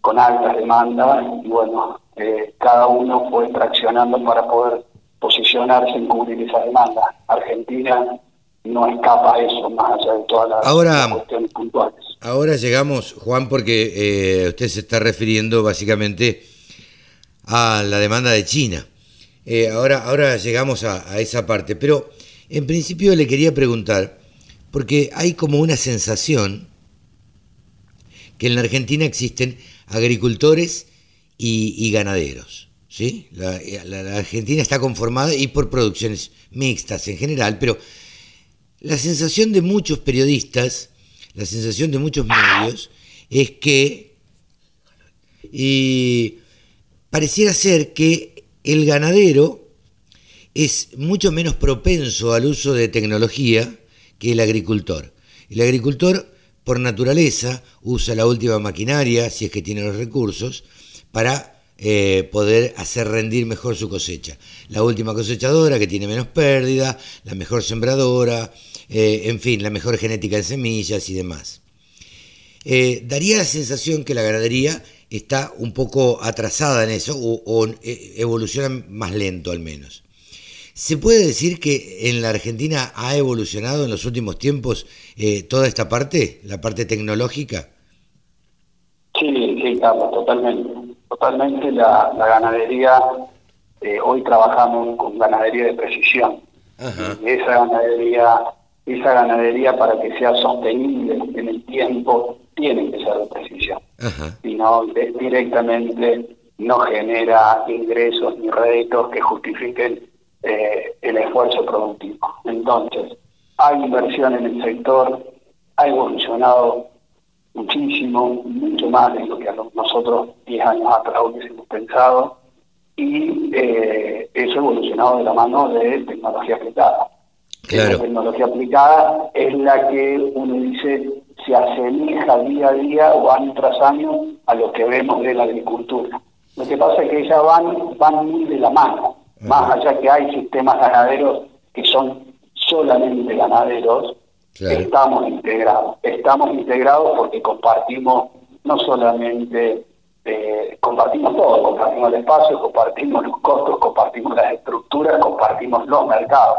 con altas demandas y bueno, eh, cada uno fue traccionando para poder posicionarse en cubrir esa demanda. Argentina no escapa eso, más allá de todas las, cuestiones puntuales. Ahora llegamos, Juan, porque eh, usted se está refiriendo básicamente a la demanda de China. Eh, ahora, ahora llegamos a, esa parte, pero en principio le quería preguntar, porque hay como una sensación que en la Argentina existen agricultores y, ganaderos. ¿sí? La, la, Argentina está conformada y por producciones mixtas en general, pero la sensación de muchos periodistas, la sensación de muchos medios, es que y pareciera ser que el ganadero es mucho menos propenso al uso de tecnología que el agricultor. El agricultor, por naturaleza, usa la última maquinaria, si es que tiene los recursos, para eh, poder hacer rendir mejor su cosecha. La última cosechadora que tiene menos pérdida, la mejor sembradora, eh, en fin, la mejor genética en semillas y demás. Eh, daría la sensación que la ganadería está un poco atrasada en eso o, eh, evoluciona más lento al menos. ¿Se puede decir que en la Argentina ha evolucionado en los últimos tiempos eh, toda esta parte, la parte tecnológica? Carlos, totalmente. Totalmente la, ganadería, hoy trabajamos con ganadería de precisión. Esa ganadería, esa ganadería para que sea sostenible en el tiempo, tiene que ser de precisión. Si no, directamente no genera ingresos ni réditos que justifiquen eh, el esfuerzo productivo. Entonces, hay inversión en el sector, ha evolucionado muchísimo, mucho más de lo que nosotros 10 años atrás hubiésemos pensado, y eh, eso ha evolucionado de la mano de tecnología aplicada. La tecnología aplicada es la que uno dice se asemeja día a día o año tras año a lo que vemos de la agricultura. Lo que pasa es que ellas van, van muy de la mano, más allá que hay sistemas ganaderos que son solamente ganaderos, estamos integrados. Estamos integrados porque compartimos no solamente, eh, compartimos todo, compartimos el espacio, compartimos los costos, compartimos las estructuras, compartimos los mercados.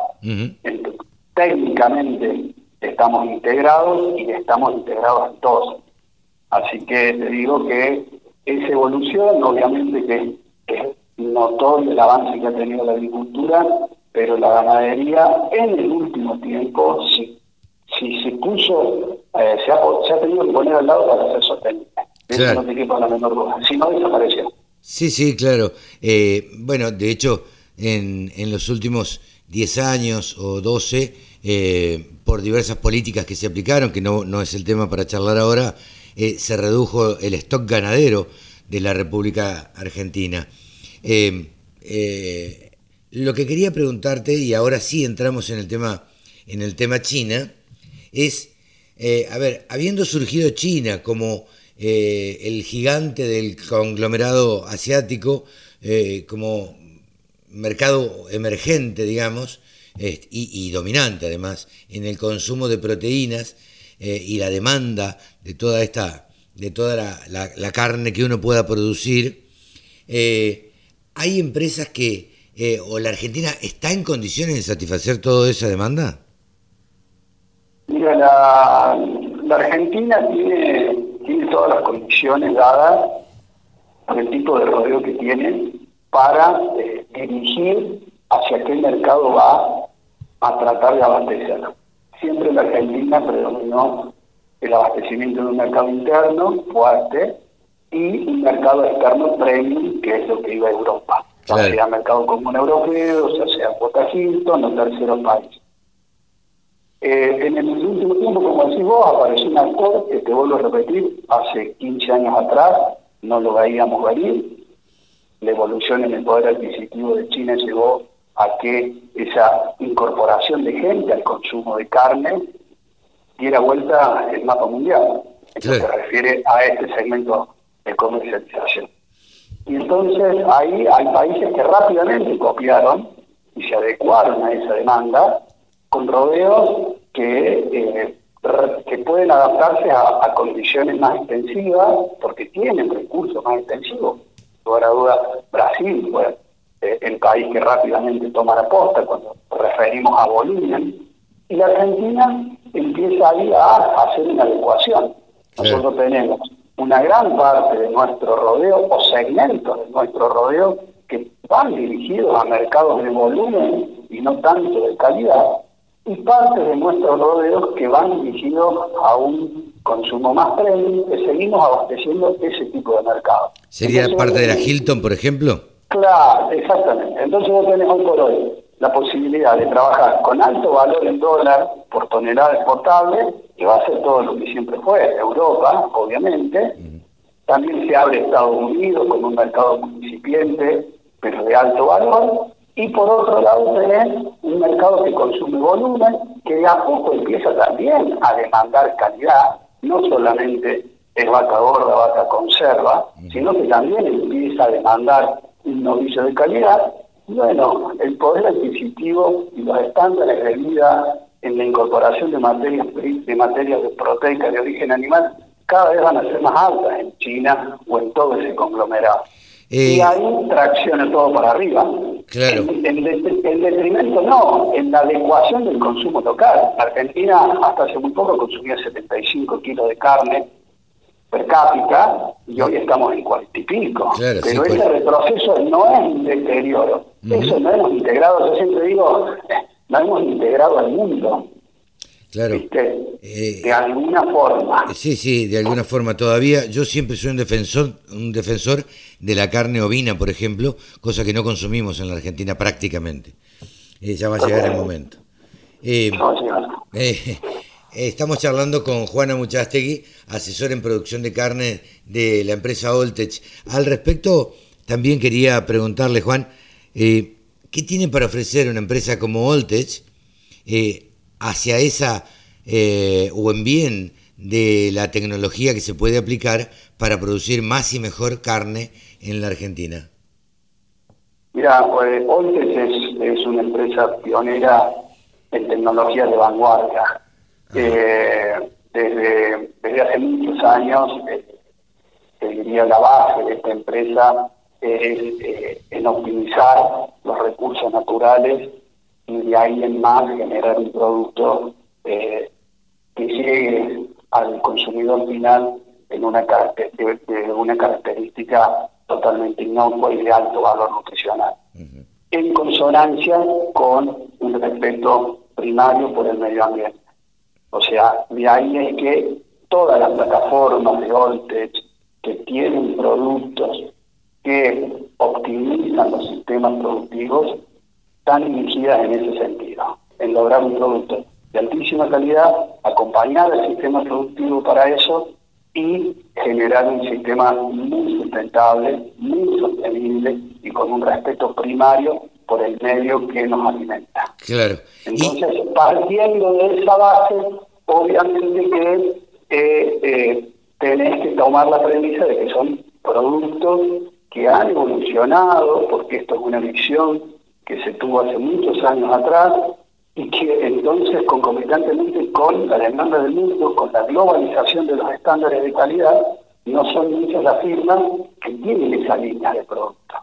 técnicamente estamos integrados y estamos integrados en todos. Así que te digo que esa evolución, obviamente que, que es notorio el avance que ha tenido la agricultura, pero la ganadería en el último tiempo, si, si se puso, eh, se, ha, se, ha, tenido que poner al lado para ser sostenible. Eso no te quepa la menor duda. Si no, desapareció. Sí, sí, claro. Eh, bueno, de hecho, en, en los últimos 10 años o 12, eh, por diversas políticas que se aplicaron, que no, no es el tema para charlar ahora, eh, se redujo el stock ganadero de la República Argentina. Lo que quería preguntarte, y ahora sí entramos en el tema, en el tema China, es, a ver, habiendo surgido China como el gigante del conglomerado asiático, como mercado emergente, digamos, y, y, dominante además en el consumo de proteínas, eh, y la demanda de toda esta, de toda la, carne que uno pueda producir, eh, hay empresas que, eh, o la Argentina está en condiciones de satisfacer toda esa demanda? La, Argentina tiene, tiene todas las condiciones dadas por el tipo de rodeo que tiene para dirigir hacia qué mercado va a tratar de abastecerlo siempre en la Argentina predominó el abastecimiento de un mercado interno fuerte y un mercado externo premium, que es lo que iba a Europa. Ya sea mercado común europeo, ya sea Potagito, en los terceros países. Eh, en el último tiempo, como decís vos, apareció un actor que te vuelvo a repetir, hace 15 años atrás no lo veíamos venir. La evolución en el poder adquisitivo de China llegó a que esa incorporación de gente al consumo de carne diera vuelta el mapa mundial, que se refiere a este segmento de comercialización. Y entonces ahí hay países que rápidamente copiaron y se adecuaron a esa demanda con rodeos que, eh, que pueden adaptarse a, condiciones más extensivas porque tienen recursos más extensivos. Por duda, Brasil, pues, eh, el país que rápidamente toma la posta cuando referimos a volumen, y la Argentina empieza ahí a hacer una adecuación. Nosotros tenemos una gran parte de nuestro rodeo o segmentos de nuestro rodeo que van dirigidos a mercados de volumen y no tanto de calidad, y parte de nuestros rodeos que van dirigidos a un consumo más premium, que seguimos abasteciendo ese tipo de mercado. ¿Sería parte de la Hilton, por ejemplo? Claro, exactamente. Entonces vos tenés hoy por hoy la posibilidad de trabajar con alto valor en dólar por tonelada exportable, que va a ser todo lo que siempre fue, Europa, obviamente. También se abre Estados Unidos como un mercado incipiente, pero de alto valor. Y por otro lado tenés un mercado que consume volumen, que de a poco empieza también a demandar calidad, no solamente es vaca gorda, vaca conserva, sino que también empieza a demandar un novillo de calidad. Bueno, el poder adquisitivo y los estándares de vida en la incorporación de materias de materias de proteicas de origen animal cada vez van a ser más altas en China o en todo ese conglomerado. Eh, y ahí tracciona todo para arriba. Claro. En, detrimento no, en la adecuación del consumo local. Argentina hasta hace muy poco consumía 75 kilos de carne per cápita y hoy estamos en cuarenta y pico. Claro, sí, Pero ese pues. retroceso no es un deterioro. Eso no hemos integrado, yo siempre digo, eh, no hemos integrado al mundo, Claro. ¿viste? Eh, De alguna forma. Sí, sí, de alguna forma todavía. Yo siempre soy un defensor, un defensor de la carne ovina, por ejemplo, cosa que no consumimos en la Argentina prácticamente. Eh, ya va a llegar el momento. Eh, estamos charlando con Juana Muchastegui, asesor en producción de carne de la empresa Oltech. Al respecto, también quería preguntarle, Juan, ¿qué tiene para ofrecer una empresa como Oltech hacia esa eh, o en bien de la tecnología que se puede aplicar para producir más y mejor carne en la Argentina? Mira, pues, Oltec es, es una empresa pionera en tecnologías de vanguardia. Eh, desde, desde hace muchos años, eh, diría la base de esta empresa es eh, en optimizar los recursos naturales y de ahí en más generar un producto eh, que llegue al consumidor final en una, de, de una característica totalmente inocua y de alto valor nutricional, en consonancia con un respeto primario por el medio ambiente. O sea, de ahí es que todas las plataformas de Oltech que tienen productos que optimizan los sistemas productivos están dirigidas en ese sentido, en lograr un producto de altísima calidad, acompañar al sistema productivo para eso y generar un sistema muy sustentable, muy sostenible y con un respeto primario por el medio que nos alimenta. Claro. Entonces, partiendo de esa base, obviamente que eh, eh, tenés que tomar la premisa de que son productos que han evolucionado, porque esto es una visión que se tuvo hace muchos años atrás, y que entonces concomitantemente con la demanda del mundo, con la globalización de los estándares de calidad, no son muchas las firmas que tienen esa línea de producto.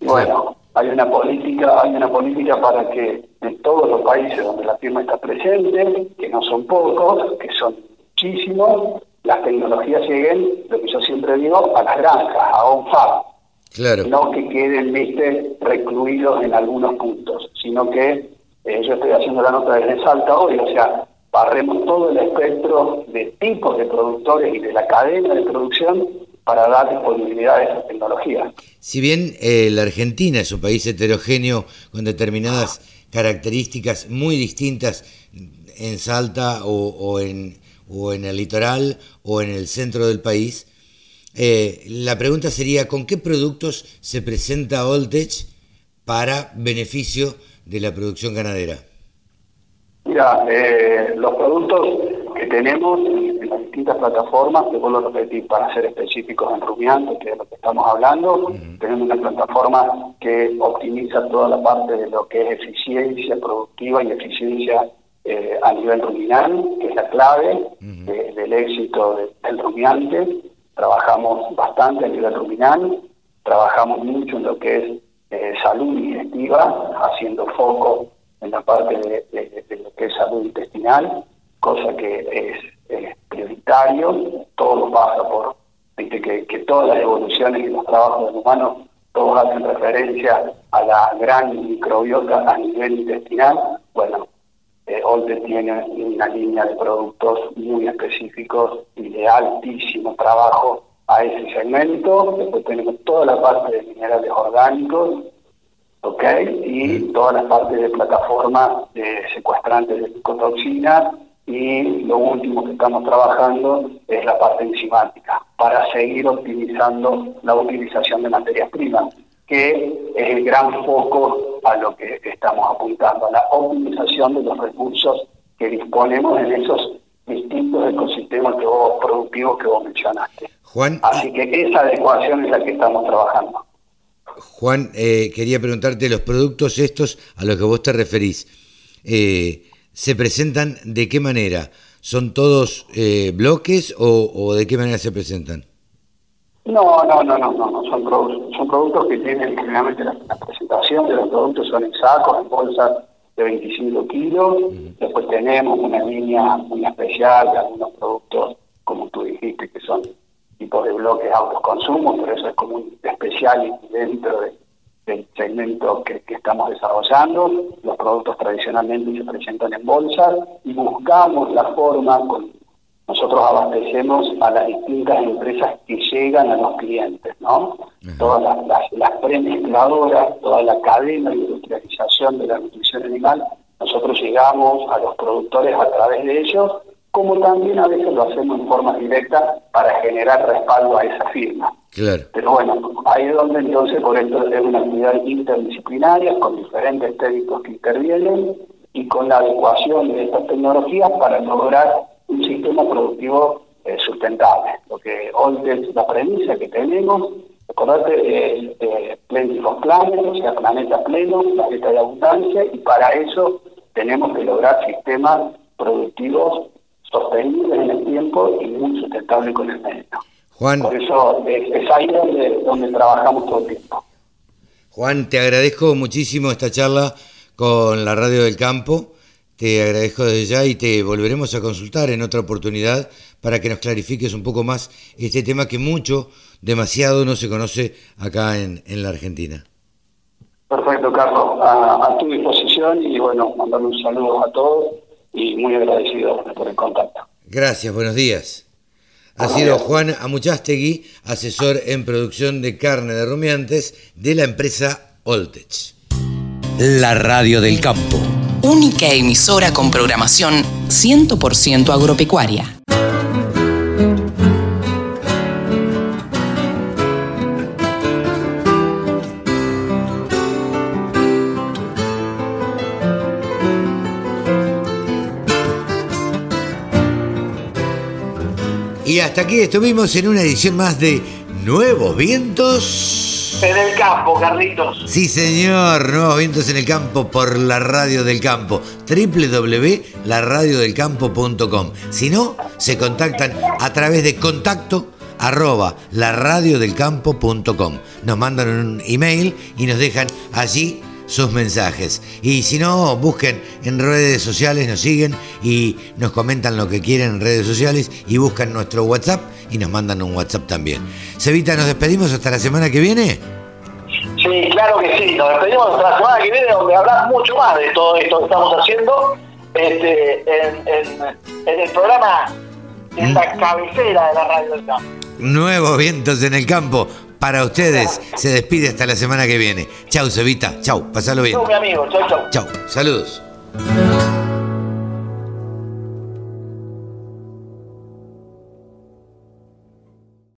Bueno, hay una política, hay una política para que en todos los países donde la firma está presente, que no son pocos, que son muchísimos, las tecnologías lleguen, lo que yo siempre digo, a las granjas, a farm. Claro. No que queden, viste, recluidos en algunos puntos, sino que eh, yo estoy haciendo la nota desde Salta hoy, o sea, barremos todo el espectro de tipos de productores y de la cadena de producción para dar disponibilidad a esas tecnologías. Si bien eh, la Argentina es un país heterogéneo con determinadas características muy distintas en Salta o, o en, o en el litoral o en el centro del país, eh, la pregunta sería, ¿con qué productos se presenta Oltech para beneficio de la producción ganadera? Mira, eh, los productos que tenemos en las distintas plataformas, te vuelvo a repetir, para ser específicos en rumiantes, que es lo que estamos hablando, tenemos una plataforma que optimiza toda la parte de lo que es eficiencia productiva y eficiencia eh, a nivel ruminal, que es la clave de- del éxito de- del rumiante. Trabajamos bastante a nivel ruminal, trabajamos mucho en lo que es eh, salud digestiva, haciendo foco en la parte de, lo que es salud intestinal, cosa que es, es prioritario, todo pasa por, viste que, que todas las evoluciones y los trabajos del humano, todos hacen referencia a la gran microbiota a nivel intestinal, bueno, eh, Olde tiene una línea de productos muy específicos y de altísimo trabajo a ese segmento. Después tenemos toda la parte de minerales orgánicos, ¿ok? Y toda la parte de plataforma de secuestrantes de psicotoxinas. Y lo último que estamos trabajando es la parte enzimática, para seguir optimizando la utilización de materias primas, que es el gran foco a lo que estamos apuntando, a la optimización de los recursos que disponemos en esos distintos ecosistemas que vos, productivos que vos mencionaste. Juan, Así que esa adecuación es la que estamos trabajando. Juan, eh, quería preguntarte, los productos estos a los que vos te referís, eh, ¿se presentan de qué manera? ¿Son todos eh, bloques o, o de qué manera se presentan? No, no, no, no, no, no. Son, productos, son productos que tienen generalmente la, la presentación de los productos son en sacos, en bolsas de 25 kilos. Después tenemos una línea muy especial de algunos productos, como tú dijiste, que son tipo de bloques autoconsumo, pero eso es como un especial dentro del segmento que, estamos desarrollando. Los productos tradicionalmente se presentan en bolsa y buscamos la forma, con, nosotros abastecemos a las distintas empresas que llegan a los clientes, ¿no? Todas las, las, las premezcladoras, toda la cadena de industrialización de la nutrición animal, nosotros llegamos a los productores a través de ellos como también a veces lo hacemos en forma directa para generar respaldo a esa firma. Claro. Pero bueno, ahí es donde entonces por esto es una actividad interdisciplinaria con diferentes técnicos que intervienen y con la adecuación de estas tecnologías para lograr un sistema productivo eh, sustentable. Lo que hoy es la premisa que tenemos, acordate, eh, eh, Plentiful Planet, o sea, planeta pleno, planeta de abundancia, y para eso tenemos que lograr sistemas productivos sostenible en el tiempo y muy sustentable con el medio. Juan, Por eso es, ahí donde, donde trabajamos todo el tiempo. Juan, te agradezco muchísimo esta charla con la Radio del Campo. Te agradezco desde ya y te volveremos a consultar en otra oportunidad para que nos clarifiques un poco más este tema que mucho, demasiado no se conoce acá en, en la Argentina. Perfecto, Carlos. A, a tu disposición y bueno, mandar un saludo a todos y muy agradecido por el contacto. Gracias, buenos días. Ha sido Juan Amuchastegui, asesor en producción de carne de rumiantes de la empresa Oltech. La radio del campo. Única emisora con programación 100% agropecuaria. Y hasta aquí estuvimos en una edición más de Nuevos Vientos. En el campo, Carlitos. Sí, señor, Nuevos Vientos en el Campo por la Radio del Campo, www.laradiodelcampo.com. Si no, se contactan a través de contacto arroba laradiodelcampo.com. Nos mandan un email y nos dejan allí sus mensajes. Y si no, busquen en redes sociales, nos siguen y nos comentan lo que quieren en redes sociales y buscan nuestro WhatsApp y nos mandan un WhatsApp también. Cevita, nos despedimos hasta la semana que viene. Sí, claro que sí. Nos despedimos hasta la semana que viene donde habrá mucho más de todo esto que estamos haciendo este, en, en, en el programa, en la cabecera de la radio del campo. Nuevos vientos en el campo. Para ustedes se despide hasta la semana que viene. Chau, Cevita. Chau, pasalo bien. Chau, mi amigo. Chau, chau. Chau, saludos.